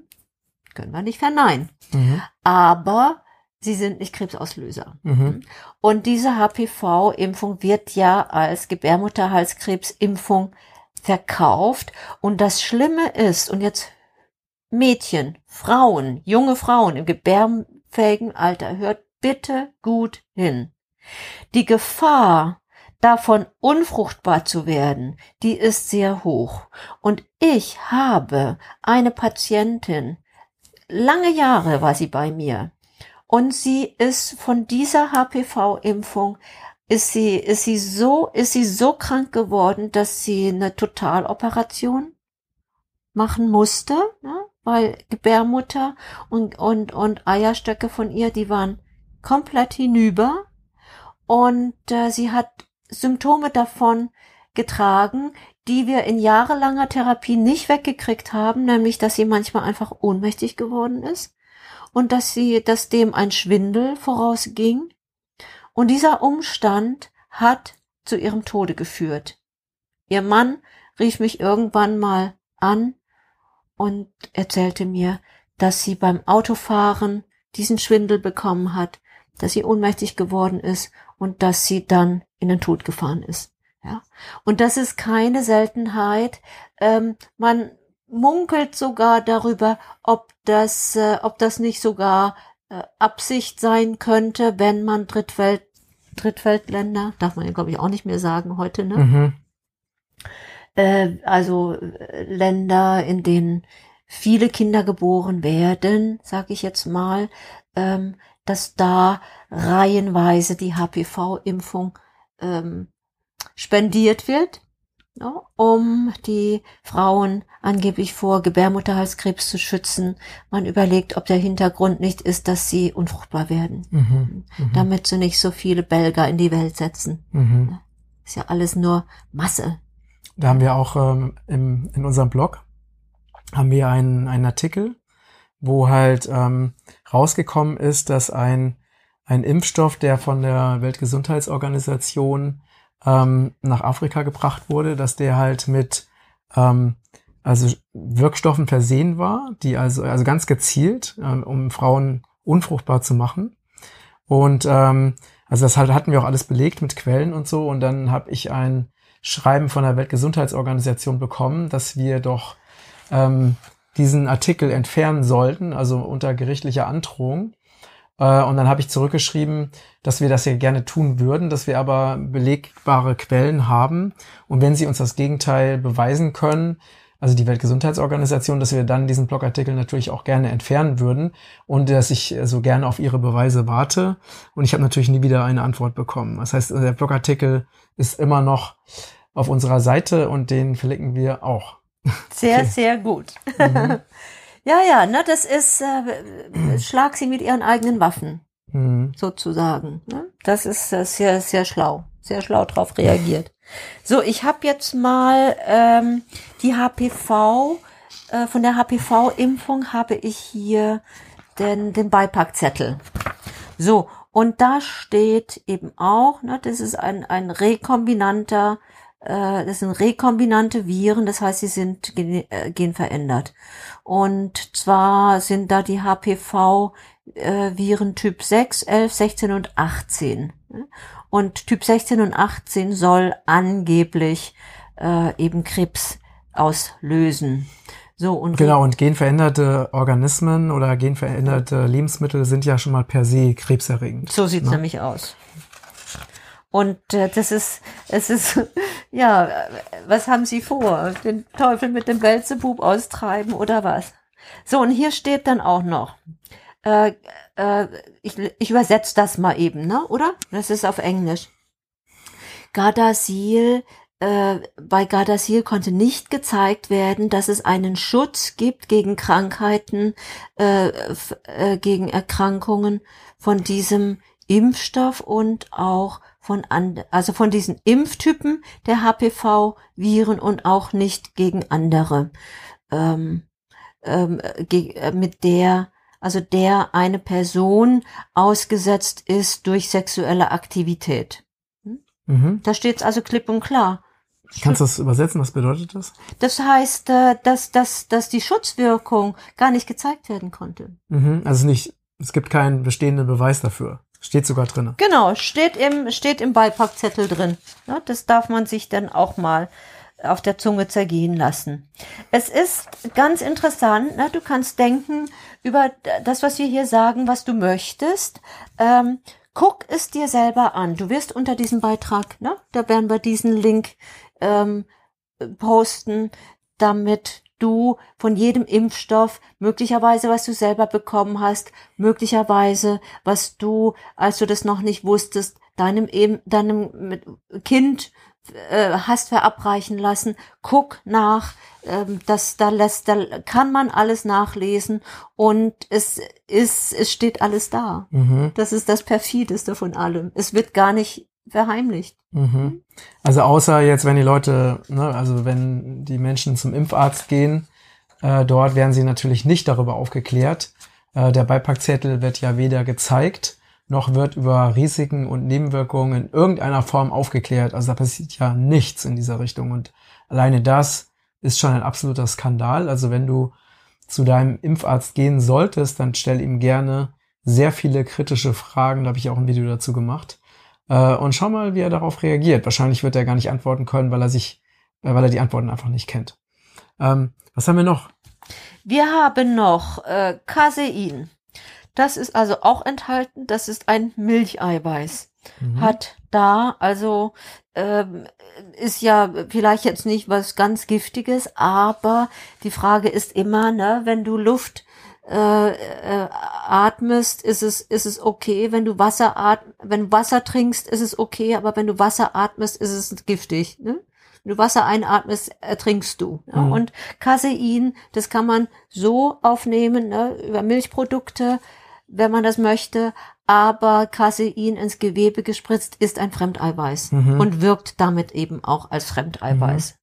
Können wir nicht verneinen. Mhm. Aber sie sind nicht Krebsauslöser. Mhm. Und diese HPV-Impfung wird ja als Gebärmutterhalskrebsimpfung verkauft. Und das Schlimme ist, und jetzt Mädchen, Frauen, junge Frauen im gebärfähigen Alter, hört bitte gut hin. Die Gefahr, davon unfruchtbar zu werden, die ist sehr hoch. Und ich habe eine Patientin, lange Jahre war sie bei mir, und sie ist von dieser HPV-Impfung ist sie, ist sie so, ist sie so krank geworden, dass sie eine Totaloperation machen musste. Ne? Weil Gebärmutter und, und, und Eierstöcke von ihr, die waren komplett hinüber und äh, sie hat Symptome davon getragen, die wir in jahrelanger Therapie nicht weggekriegt haben, nämlich dass sie manchmal einfach ohnmächtig geworden ist und dass sie, dass dem ein Schwindel vorausging. Und dieser Umstand hat zu ihrem Tode geführt. Ihr Mann rief mich irgendwann mal an und erzählte mir, dass sie beim Autofahren diesen Schwindel bekommen hat, dass sie ohnmächtig geworden ist und dass sie dann in den Tod gefahren ist. Ja, und das ist keine Seltenheit. Ähm, man munkelt sogar darüber, ob das, äh, ob das nicht sogar äh, Absicht sein könnte, wenn man Drittwelt, Drittweltländer, darf man ja glaube ich auch nicht mehr sagen heute, ne? Mhm äh, also äh, Länder, in denen viele Kinder geboren werden, sage ich jetzt mal, ähm, dass da reihenweise die HPV-Impfung ähm, spendiert wird, ja, um die Frauen angeblich vor Gebärmutterhalskrebs zu schützen. Man überlegt, ob der Hintergrund nicht ist, dass sie unfruchtbar werden, mhm, mhm. damit sie nicht so viele Belger in die Welt setzen. Mhm. Ist ja alles nur Masse, da haben wir auch ähm, im, in unserem Blog haben wir einen, einen Artikel, wo halt ähm, rausgekommen ist, dass ein, ein Impfstoff, der von der Weltgesundheitsorganisation ähm, nach Afrika gebracht wurde, dass der halt mit ähm, also Wirkstoffen versehen war, die also also ganz gezielt, ähm, um Frauen unfruchtbar zu machen. Und ähm, also das halt hatten wir auch alles belegt mit Quellen und so. Und dann habe ich ein Schreiben von der Weltgesundheitsorganisation bekommen, dass wir doch ähm, diesen Artikel entfernen sollten, also unter gerichtlicher Androhung. Äh, und dann habe ich zurückgeschrieben, dass wir das ja gerne tun würden, dass wir aber belegbare Quellen haben. Und wenn sie uns das Gegenteil beweisen können, also die Weltgesundheitsorganisation, dass wir dann diesen Blogartikel natürlich auch gerne entfernen würden und dass ich so gerne auf ihre Beweise warte. Und ich habe natürlich nie wieder eine Antwort bekommen. Das heißt, der Blogartikel ist immer noch auf unserer Seite und den verlinken wir auch. Sehr, okay. sehr gut. Mhm. ja, ja, ne, das ist, äh, schlag sie mit ihren eigenen Waffen, mhm. sozusagen. Ne? Das ist äh, sehr, sehr schlau, sehr schlau drauf reagiert. So, ich habe jetzt mal ähm, die HPV, äh, von der HPV-Impfung habe ich hier den, den Beipackzettel. So, und da steht eben auch, ne, das ist ein, ein rekombinanter, äh, das sind rekombinante Viren, das heißt, sie sind gen, äh, genverändert. Und zwar sind da die HPV äh, Typ 6, 11, 16 und 18. Und Typ 16 und 18 soll angeblich äh, eben Krebs auslösen. So, und genau, und genveränderte Organismen oder genveränderte Lebensmittel sind ja schon mal per se krebserregend. So sieht's ne? nämlich aus. Und äh, das ist, es ist, ja, was haben Sie vor? Den Teufel mit dem Belzebub austreiben oder was? So, und hier steht dann auch noch, äh, äh, ich, ich übersetze das mal eben, ne, oder? Das ist auf Englisch. Gardasil äh, bei Gardasil konnte nicht gezeigt werden, dass es einen Schutz gibt gegen Krankheiten, äh, äh, gegen Erkrankungen von diesem Impfstoff und auch von and also von diesen Impftypen der HPV-Viren und auch nicht gegen andere, ähm, ähm, ge äh, mit der also der eine Person ausgesetzt ist durch sexuelle Aktivität. Mhm. Da steht es also klipp und klar. Kannst du das übersetzen? Was bedeutet das? Das heißt, äh, dass, dass, dass die Schutzwirkung gar nicht gezeigt werden konnte. Mhm. Also nicht, es gibt keinen bestehenden Beweis dafür. Steht sogar drin. Genau, steht im, steht im Beipackzettel drin. Das darf man sich dann auch mal auf der Zunge zergehen lassen. Es ist ganz interessant, ne? du kannst denken über das, was wir hier sagen, was du möchtest. Ähm, guck es dir selber an. Du wirst unter diesem Beitrag, ne? da werden wir diesen Link ähm, posten, damit du von jedem Impfstoff möglicherweise, was du selber bekommen hast, möglicherweise, was du, als du das noch nicht wusstest, deinem deinem Kind äh, hast verabreichen lassen. Guck nach, ähm, das da lässt, da kann man alles nachlesen und es ist, es steht alles da. Mhm. Das ist das perfideste von allem. Es wird gar nicht verheimlicht. Mhm. Also außer jetzt, wenn die Leute, ne, also wenn die Menschen zum Impfarzt gehen, äh, dort werden sie natürlich nicht darüber aufgeklärt. Äh, der Beipackzettel wird ja weder gezeigt, noch wird über Risiken und Nebenwirkungen in irgendeiner Form aufgeklärt. Also da passiert ja nichts in dieser Richtung. Und alleine das ist schon ein absoluter Skandal. Also wenn du zu deinem Impfarzt gehen solltest, dann stell ihm gerne sehr viele kritische Fragen. Da habe ich auch ein Video dazu gemacht. Äh, und schau mal, wie er darauf reagiert. Wahrscheinlich wird er gar nicht antworten können, weil er sich, äh, weil er die Antworten einfach nicht kennt. Ähm, was haben wir noch? Wir haben noch äh, Casein. Das ist also auch enthalten. Das ist ein Milcheiweiß. Mhm. Hat da also ähm, ist ja vielleicht jetzt nicht was ganz Giftiges, aber die Frage ist immer, ne, wenn du Luft äh, äh, atmest, ist es ist es okay. Wenn du Wasser atm wenn du Wasser trinkst, ist es okay, aber wenn du Wasser atmest, ist es giftig. Ne? Wenn du Wasser einatmest, ertrinkst du. Ja? Mhm. Und Casein, das kann man so aufnehmen ne, über Milchprodukte, wenn man das möchte. Aber Casein ins Gewebe gespritzt ist ein Fremdeiweiß Mhm. und wirkt damit eben auch als Fremdeiweiß.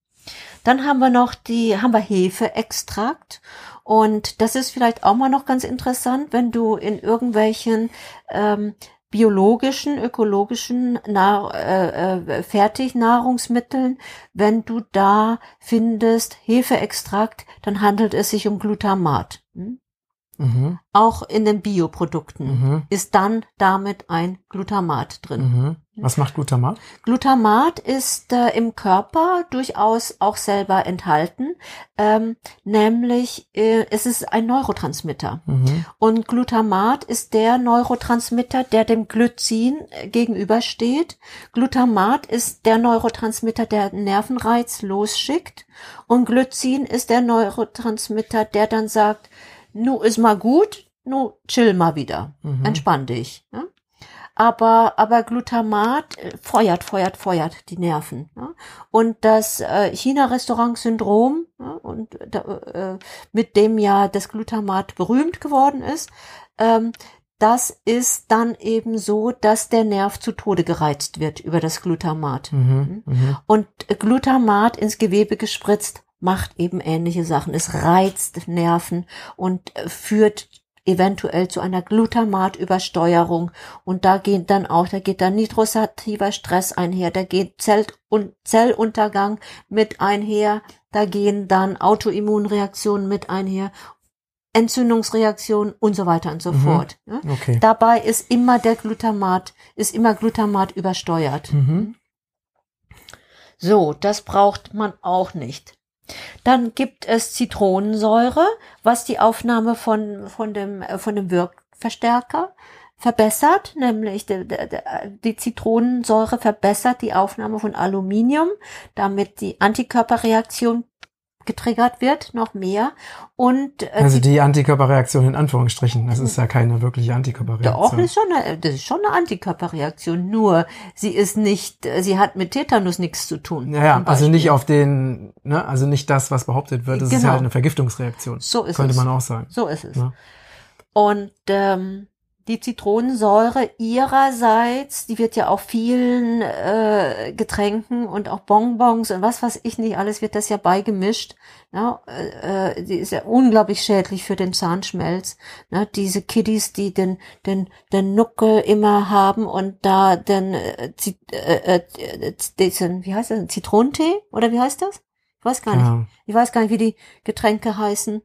Dann haben wir noch die, haben wir Hefeextrakt. Und das ist vielleicht auch mal noch ganz interessant, wenn du in irgendwelchen ähm, biologischen, ökologischen Nahr äh, äh, Fertignahrungsmitteln, wenn du da findest Hefeextrakt, dann handelt es sich um Glutamat. Hm? Mhm. Auch in den Bioprodukten Mhm. ist dann damit ein Glutamat drin. Mhm. Was macht Glutamat? Glutamat ist äh, im Körper durchaus auch selber enthalten, ähm, nämlich äh, es ist ein Neurotransmitter. Mhm. Und Glutamat ist der Neurotransmitter, der dem Glycin äh, gegenübersteht. Glutamat ist der Neurotransmitter, der Nervenreiz losschickt. Und Glycin ist der Neurotransmitter, der dann sagt, nu ist mal gut, nu chill mal wieder, Mhm. entspann dich. Ja? Aber, aber Glutamat äh, feuert, feuert, feuert die Nerven. Ja? Und das äh, China-Restaurant-Syndrom, ja, und da, äh, mit dem ja das Glutamat berühmt geworden ist, ähm, das ist dann eben so, dass der Nerv zu Tode gereizt wird über das Glutamat. Mhm. Mhm. Und Glutamat ins Gewebe gespritzt macht eben ähnliche Sachen. Es reizt Nerven und äh, führt eventuell zu einer Glutamatübersteuerung. Und da geht dann auch, da geht dann nitrosativer Stress einher, da geht Zell und Zelluntergang mit einher, da gehen dann Autoimmunreaktionen mit einher, Entzündungsreaktionen und so weiter und so Mhm. fort. Okay. Dabei ist immer der Glutamat, ist immer Glutamat übersteuert. Mhm. So, das braucht man auch nicht. Dann gibt es Zitronensäure, was die Aufnahme von, von dem, äh, von dem Wirkverstärker verbessert, nämlich die, die, die Zitronensäure verbessert die Aufnahme von Aluminium, damit die Antikörperreaktion getriggert wird, noch mehr. Und äh, Also die- die Antikörperreaktion in Anführungsstrichen. Das ist ja keine wirkliche Doch, Antikörperreaktion. ist schon eine, das ist schon eine Antikörperreaktion. Nur, sie ist nicht, sie hat mit Tetanus nichts zu tun. Ja, ja, also nicht auf den, ne, also nicht das, was behauptet wird. Das ist Genau. halt eine Vergiftungsreaktion. So ist Könnte es. man auch sagen. So ist es. Ja. Und ähm, die Zitronensäure ihrerseits, die wird ja auf vielen äh, Getränken und auch Bonbons und was weiß ich nicht, alles wird das ja beigemischt. Ne? Äh, äh, die ist ja unglaublich schädlich für den Zahnschmelz. Ne? Diese Kiddies, die den, den, den Nuckel immer haben und da den, äh, äh, äh, diesen, wie heißt das, Zitronentee oder wie heißt das? Ich weiß gar nicht. Ja. Ich weiß gar nicht, wie die Getränke heißen.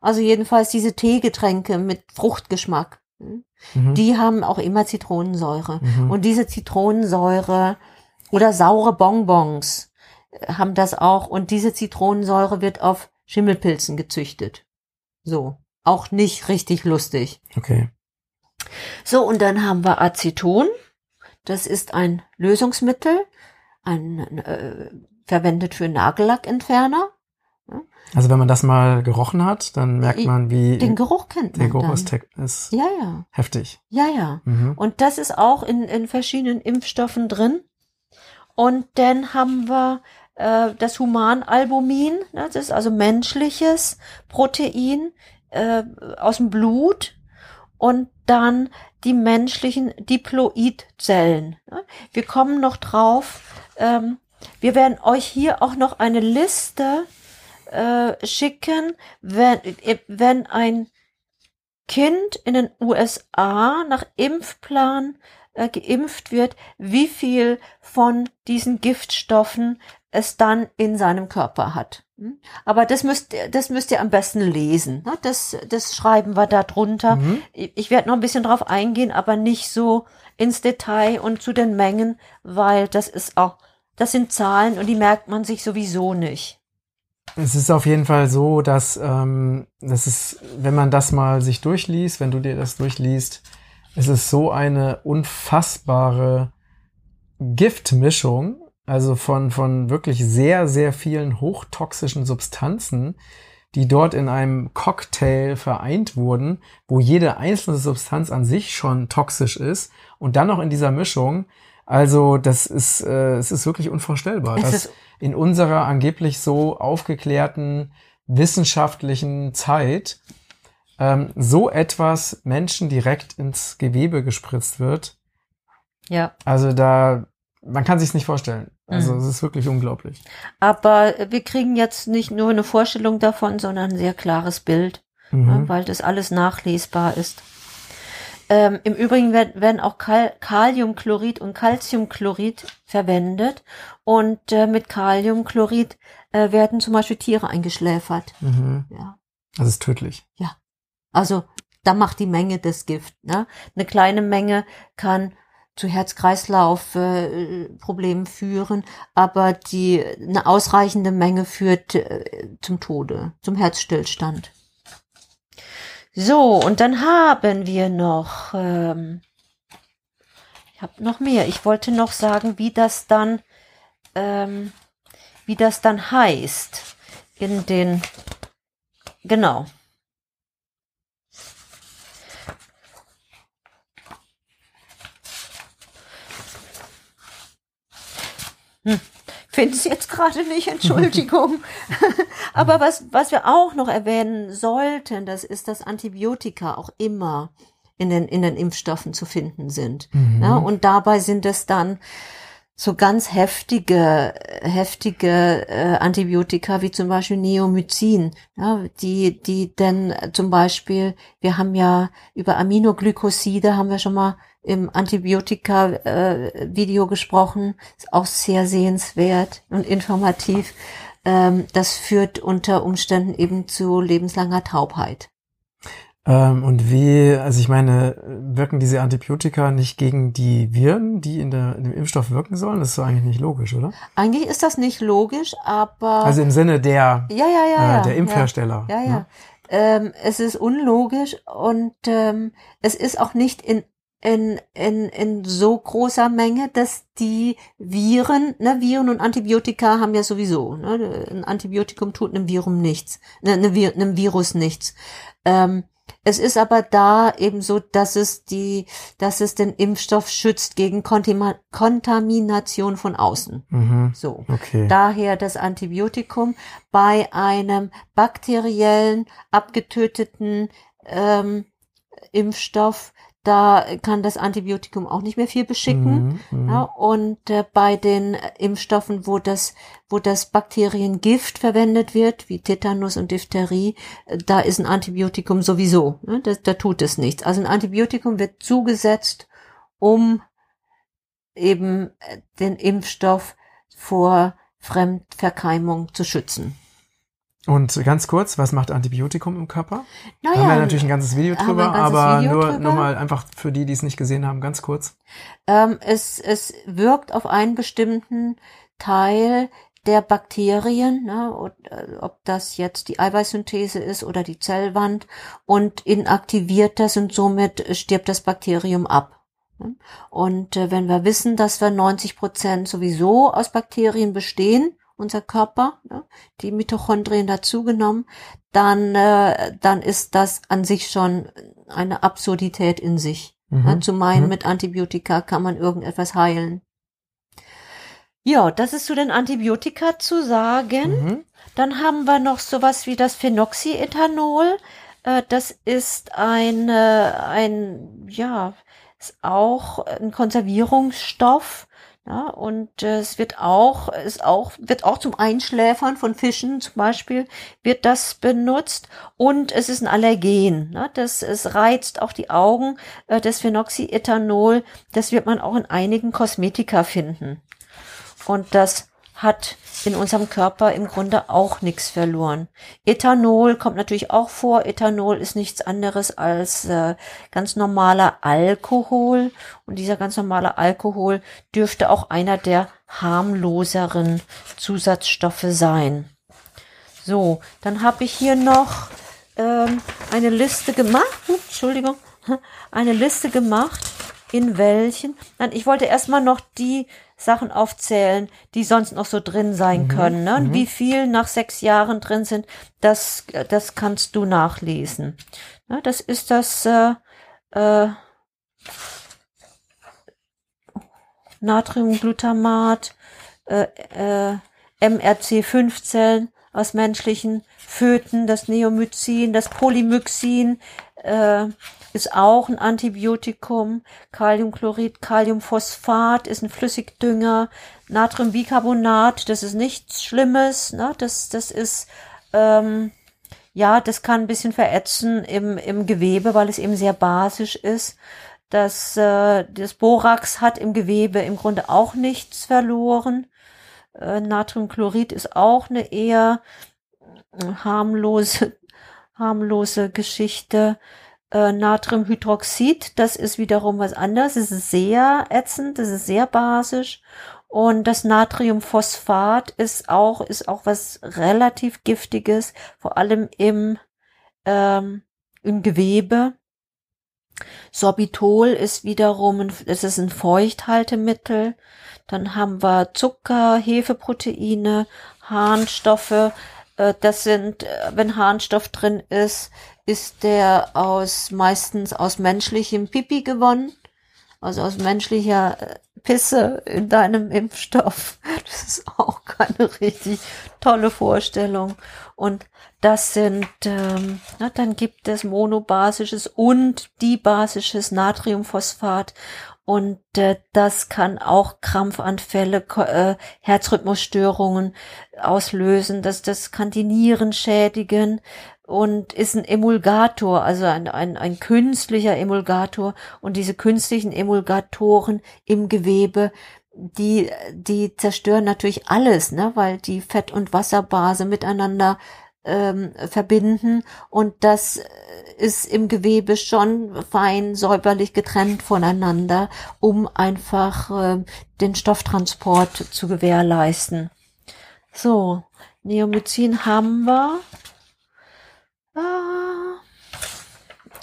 Also jedenfalls diese Teegetränke mit Fruchtgeschmack. Hm? Mhm. Die haben auch immer Zitronensäure. Mhm. Und diese Zitronensäure oder saure Bonbons äh, haben das auch. Und diese Zitronensäure wird auf Schimmelpilzen gezüchtet. So. Auch nicht richtig lustig. Okay. So, und dann haben wir Aceton. Das ist ein Lösungsmittel, ein, äh, verwendet für Nagellackentferner. Also wenn man das mal gerochen hat, dann merkt man, wie den Geruch kennt man. Der Geruch ist, ist ja, ja. heftig. Ja, ja. Mhm. Und das ist auch in, in verschiedenen Impfstoffen drin. Und dann haben wir äh, das Humanalbumin, ne, das ist also menschliches Protein äh, aus dem Blut. Und dann die menschlichen Diploidzellen. Ne. Wir kommen noch drauf. Ähm, wir werden euch hier auch noch eine Liste äh, schicken, wenn, wenn ein Kind in den USA nach Impfplan äh, geimpft wird, wie viel von diesen Giftstoffen es dann in seinem Körper hat. Hm? Aber das müsst, das müsst ihr am besten lesen. Ne? Das, das schreiben wir da drunter. Mhm. Ich werde noch ein bisschen drauf eingehen, aber nicht so ins Detail und zu den Mengen, weil das ist auch, das sind Zahlen und die merkt man sich sowieso nicht. Es ist auf jeden Fall so, dass ähm, das ist, wenn man das mal sich durchliest, wenn du dir das durchliest, es ist so eine unfassbare Giftmischung, also von, von wirklich sehr, sehr vielen hochtoxischen Substanzen, die dort in einem Cocktail vereint wurden, wo jede einzelne Substanz an sich schon toxisch ist und dann noch in dieser Mischung. Also das ist, äh, es ist wirklich unvorstellbar. Es ist in unserer angeblich so aufgeklärten wissenschaftlichen Zeit ähm, so etwas Menschen direkt ins Gewebe gespritzt wird. Ja. Also da, man kann sich nicht vorstellen. Also mhm. es ist wirklich unglaublich. Aber wir kriegen jetzt nicht nur eine Vorstellung davon, sondern ein sehr klares Bild, mhm. ja, weil das alles nachlesbar ist. Ähm, Im Übrigen werden, werden auch Kal Kaliumchlorid und Calciumchlorid verwendet und äh, mit Kaliumchlorid äh, werden zum Beispiel Tiere eingeschläfert. Mhm. Ja. Das ist tödlich. Ja. Also da macht die Menge das Gift. Ne? Eine kleine Menge kann zu Herz-Kreislauf-Problemen äh, führen, aber die eine ausreichende Menge führt äh, zum Tode, zum Herzstillstand. So, und dann haben wir noch, ähm, ich habe noch mehr. Ich wollte noch sagen, wie das dann, ähm, wie das dann heißt in den, genau. Hm finde es jetzt gerade nicht, Entschuldigung. Aber was, was wir auch noch erwähnen sollten, das ist, dass Antibiotika auch immer in den, in den Impfstoffen zu finden sind. Mhm. Ja, und dabei sind es dann so ganz heftige, heftige äh, Antibiotika wie zum Beispiel Neomycin, ja, die, die denn zum Beispiel, wir haben ja über Aminoglycoside haben wir schon mal im Antibiotika-Video äh, gesprochen. Ist auch sehr sehenswert und informativ. Ähm, das führt unter Umständen eben zu lebenslanger Taubheit. Ähm, und wie, also ich meine, wirken diese Antibiotika nicht gegen die Viren, die in, der, in dem Impfstoff wirken sollen? Das ist so eigentlich nicht logisch, oder? Eigentlich ist das nicht logisch, aber. Also im Sinne der, ja, ja, ja, äh, der Impfhersteller. Ja, ja. ja. Ne? Ähm, es ist unlogisch und ähm, es ist auch nicht in in, in, in so großer Menge, dass die Viren, ne, Viren und Antibiotika haben ja sowieso, ne, ein Antibiotikum tut einem Virum nichts, ne, ne, einem Virus nichts. Ähm, es ist aber da eben so, dass es die, dass es den Impfstoff schützt gegen Kontima Kontamination von außen. Mhm. So. Okay. Daher das Antibiotikum bei einem bakteriellen, abgetöteten ähm, Impfstoff da kann das Antibiotikum auch nicht mehr viel beschicken. Mhm, mhm. Ja, und äh, bei den Impfstoffen, wo das, wo das Bakteriengift verwendet wird, wie Tetanus und Diphtherie, äh, da ist ein Antibiotikum sowieso. Ne? Da, da tut es nichts. Also ein Antibiotikum wird zugesetzt, um eben äh, den Impfstoff vor Fremdverkeimung zu schützen. Und ganz kurz, was macht Antibiotikum im Körper? Naja, da haben wir natürlich ein ganzes Video drüber, ganzes aber Video nur nochmal einfach für die, die es nicht gesehen haben, ganz kurz. Ähm, es, es wirkt auf einen bestimmten Teil der Bakterien, ne, und, äh, ob das jetzt die Eiweißsynthese ist oder die Zellwand und inaktiviert das und somit stirbt das Bakterium ab. Und äh, wenn wir wissen, dass wir 90 Prozent sowieso aus Bakterien bestehen, unser Körper, ne, die Mitochondrien dazugenommen, dann, äh, dann ist das an sich schon eine Absurdität in sich. Mhm. Ja, zu meinen, Mhm. mit Antibiotika kann man irgendetwas heilen. Ja, das ist zu den Antibiotika zu sagen. Mhm. Dann haben wir noch sowas wie das Phenoxyethanol. Äh, das ist ein, äh, ein, ja, ist auch ein Konservierungsstoff. Ja, und äh, es wird auch, ist auch, wird auch zum Einschläfern von Fischen zum Beispiel, wird das benutzt. Und es ist ein Allergen. Ne? Das, es reizt auch die Augen. Äh, das Phenoxyethanol, das wird man auch in einigen Kosmetika finden. Und das hat in unserem Körper im Grunde auch nichts verloren. Ethanol kommt natürlich auch vor. Ethanol ist nichts anderes als äh, ganz normaler Alkohol. Und dieser ganz normale Alkohol dürfte auch einer der harmloseren Zusatzstoffe sein. So, dann habe ich hier noch ähm, eine Liste gemacht. Entschuldigung. Eine Liste gemacht, in welchen. Nein, ich wollte erstmal noch die Sachen aufzählen, die sonst noch so drin sein können. Ne? Und Wie viel nach sechs Jahren drin sind, das, das kannst du nachlesen. Ne? Das ist das äh, äh, Natriumglutamat, äh, äh, MRC5-Zellen aus menschlichen Föten, das Neomycin, das Polymyxin äh, ist auch ein Antibiotikum, Kaliumchlorid, Kaliumphosphat ist ein Flüssigdünger, Natriumbicarbonat, das ist nichts Schlimmes, ne? das, das ist ähm, ja, das kann ein bisschen verätzen im, im Gewebe, weil es eben sehr basisch ist. Das, äh, das Borax hat im Gewebe im Grunde auch nichts verloren. Äh, Natriumchlorid ist auch eine eher harmlose, harmlose Geschichte. Äh, Natriumhydroxid, das ist wiederum was anderes. Das ist sehr ätzend, das ist sehr basisch. Und das Natriumphosphat ist auch, ist auch was relativ Giftiges, vor allem im, ähm, im Gewebe. Sorbitol ist wiederum, ein, es ist ein Feuchthaltemittel. Dann haben wir Zucker, Hefeproteine, Harnstoffe. Äh, Das sind, äh, wenn Harnstoff drin ist, ist der aus meistens aus menschlichem Pipi gewonnen, also aus menschlicher äh, Pisse in deinem Impfstoff. Das ist auch keine richtig tolle Vorstellung. Und das sind, ähm, na, dann gibt es monobasisches und dibasisches Natriumphosphat. Und äh, das kann auch Krampfanfälle, äh, Herzrhythmusstörungen auslösen. Das, das kann die Nieren schädigen und ist ein Emulgator, also ein, ein, ein künstlicher Emulgator. Und diese künstlichen Emulgatoren im Gewebe, die, die zerstören natürlich alles, ne, weil die Fett- und Wasserbase miteinander ähm, verbinden und das äh, ist im Gewebe schon fein säuberlich getrennt voneinander, um einfach äh, den Stofftransport zu gewährleisten. So, Neomycin haben wir. Ah.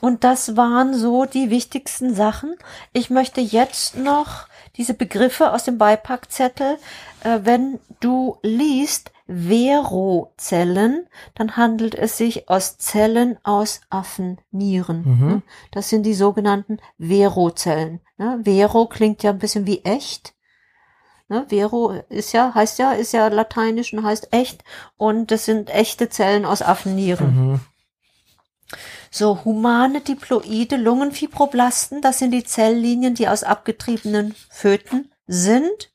Und das waren so die wichtigsten Sachen. Ich möchte jetzt noch diese Begriffe aus dem Beipackzettel, äh, wenn du liest Verozellen, dann handelt es sich aus Zellen aus Affennieren. Mhm. ne? Das sind die sogenannten Verozellen. ne? Vero klingt ja ein bisschen wie echt. Ne, Vero ist ja, heißt ja, ist ja lateinisch und heißt echt. Und das sind echte Zellen aus Affennieren. Mhm. So humane diploide Lungenfibroblasten, das sind die Zelllinien, die aus abgetriebenen Föten sind.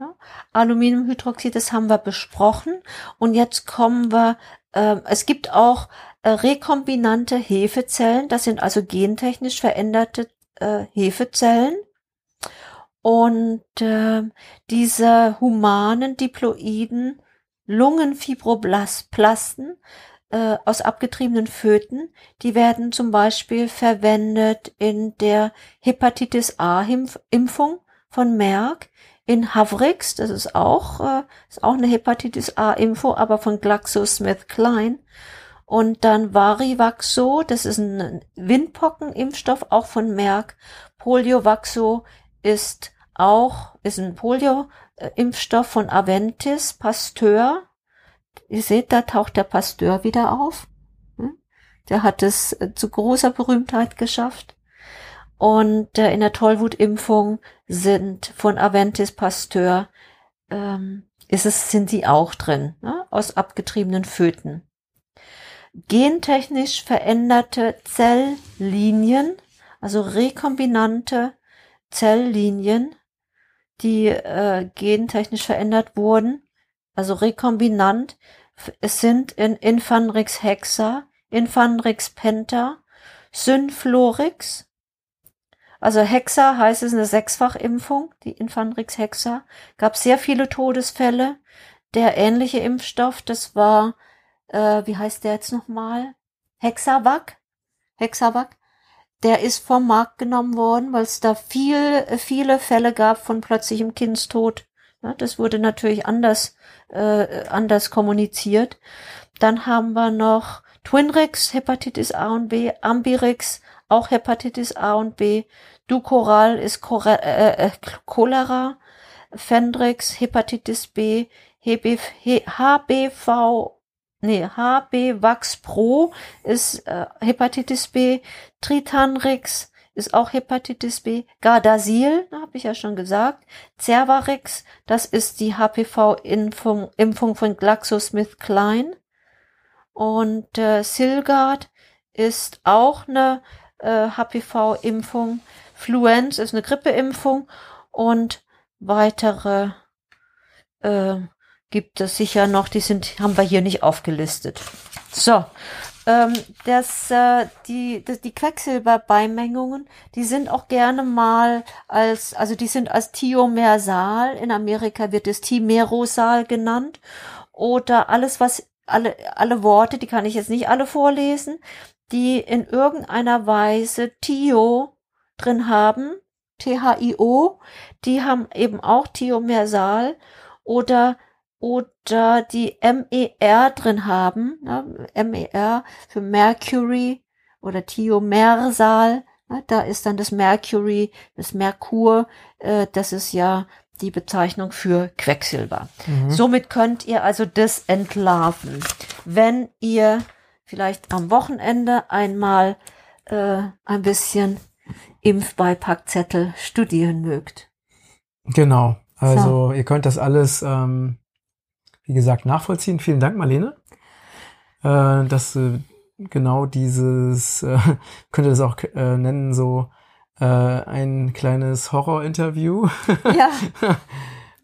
Ja, Aluminiumhydroxid, das haben wir besprochen. Und jetzt kommen wir, äh, es gibt auch äh, rekombinante Hefezellen, das sind also gentechnisch veränderte äh, Hefezellen. Und äh, diese humanen diploiden Lungenfibroblasten äh, aus abgetriebenen Föten, die werden zum Beispiel verwendet in der Hepatitis A-Impfung von Merck, in Havrix, das ist auch, äh, ist auch eine Hepatitis A-Info, aber von GlaxoSmithKline. Und dann Varivaxo, das ist ein Windpockenimpfstoff, auch von Merck. Poliovaxo ist auch, ist ein Polio-Impfstoff von Aventis, Pasteur. Ihr seht, da taucht der Pasteur wieder auf. Hm? Der hat es äh, zu großer Berühmtheit geschafft. Und äh, in der Tollwutimpfung sind von Aventis Pasteur ähm, ist es, sind sie auch drin, ne? aus abgetriebenen Föten gentechnisch veränderte Zelllinien, also rekombinante Zelllinien, die äh, gentechnisch verändert wurden, also rekombinant, es sind in Infanrix hexa, Infanrix penta, Synflorix, also Hexa heißt es eine Sechsfachimpfung, die Infanrix hexa, gab sehr viele Todesfälle. Der ähnliche Impfstoff, das war äh, wie heißt der jetzt nochmal? Hexavac. Hexavac. Der ist vom Markt genommen worden, weil es da viel, viele Fälle gab von plötzlichem Kindstod. Ja, das wurde natürlich anders, äh, anders kommuniziert. Dann haben wir noch Twinrix, Hepatitis A und B, Ambirix, auch Hepatitis A und B, Ducoral ist Chore äh, äh, Cholera, Fendrix, Hepatitis B, HBV nee, HB Vax Pro ist äh, Hepatitis B, Tritanrix ist auch Hepatitis B, Gardasil, habe ich ja schon gesagt, Cervarix, das ist die HPV-Impfung Impfung von GlaxoSmithKline. Und äh, Silgard ist auch eine äh, HPV-Impfung, Fluenz ist eine Grippeimpfung und weitere äh, gibt es sicher noch, die sind, haben wir hier nicht aufgelistet. So, ähm, das, äh, die, das, die Quecksilberbeimengungen, die sind auch gerne mal als, also die sind als Thiomersal, in Amerika wird es Thimerosal genannt, oder alles, was, alle, alle Worte, die kann ich jetzt nicht alle vorlesen, die in irgendeiner Weise Thio drin haben, T-H-I-O, die haben eben auch Thiomersal oder oder die MER drin haben, ne? MER für Mercury oder Thiomersal, ne? da ist dann das Mercury, das Merkur, äh, das ist ja die Bezeichnung für Quecksilber. Mhm. Somit könnt ihr also das entlarven, wenn ihr vielleicht am Wochenende einmal äh, ein bisschen Impfbeipackzettel studieren mögt. Genau. Also so. ihr könnt das alles ähm, wie gesagt, nachvollziehen. Vielen Dank, Marlene. Äh, dass äh, genau dieses, äh, könnte das auch äh, nennen, so äh, ein kleines Horror-Interview. Ja.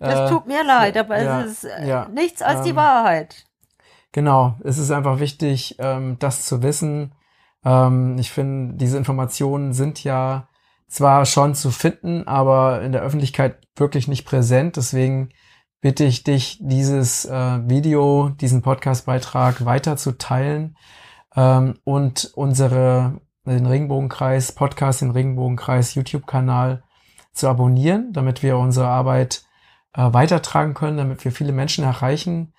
Das tut mir leid, aber ja, es ist äh, ja, nichts als ähm, die Wahrheit. Genau, es ist einfach wichtig, ähm, das zu wissen. Ähm, ich finde, diese Informationen sind ja zwar schon zu finden, aber in der Öffentlichkeit wirklich nicht präsent. Deswegen bitte ich dich, dieses äh, Video, diesen Podcastbeitrag weiter zu ähm, und unsere den Regenbogenkreis Podcast, den Regenbogenkreis YouTube-Kanal zu abonnieren, damit wir unsere Arbeit äh, weitertragen können, damit wir viele Menschen erreichen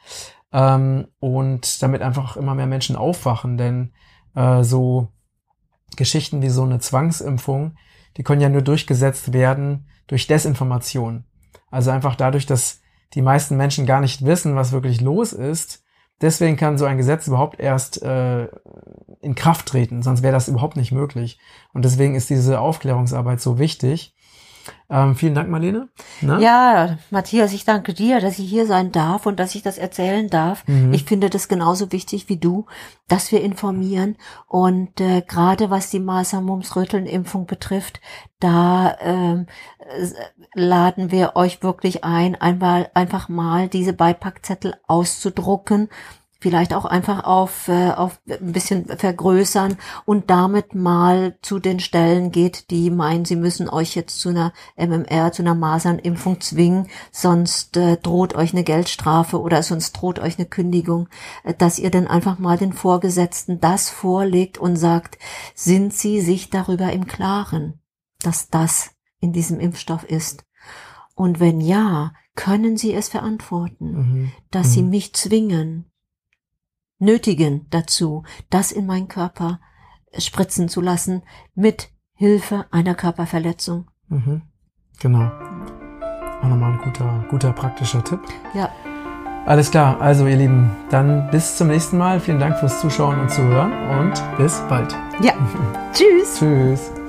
ähm, und damit einfach immer mehr Menschen aufwachen, denn äh, so Geschichten wie so eine Zwangsimpfung, die können ja nur durchgesetzt werden durch Desinformation. Also einfach dadurch, dass die meisten Menschen gar nicht wissen, was wirklich los ist. Deswegen kann so ein Gesetz überhaupt erst äh, in Kraft treten, sonst wäre das überhaupt nicht möglich. Und deswegen ist diese Aufklärungsarbeit so wichtig. Ähm, vielen Dank, Marlene. Na? Ja, Matthias, ich danke dir, dass ich hier sein darf und dass ich das erzählen darf. Mhm. Ich finde das genauso wichtig wie du, dass wir informieren. Und äh, gerade was die Masern-Mumps-Röteln-Impfung betrifft, da äh, laden wir euch wirklich ein, einmal einfach mal diese Beipackzettel auszudrucken vielleicht auch einfach auf, äh, auf ein bisschen vergrößern und damit mal zu den Stellen geht, die meinen, sie müssen euch jetzt zu einer MMR, zu einer Masernimpfung zwingen, sonst äh, droht euch eine Geldstrafe oder sonst droht euch eine Kündigung, äh, dass ihr dann einfach mal den Vorgesetzten das vorlegt und sagt, sind sie sich darüber im Klaren, dass das in diesem Impfstoff ist? Und wenn ja, können sie es verantworten, mhm. dass mhm. sie mich zwingen, nötigen dazu, das in meinen Körper spritzen zu lassen mit Hilfe einer Körperverletzung. Mhm. Genau. Auch nochmal ein guter, guter praktischer Tipp. Ja. Alles klar, also ihr Lieben, dann bis zum nächsten Mal. Vielen Dank fürs Zuschauen und Zuhören und bis bald. Ja. Tschüss. Tschüss.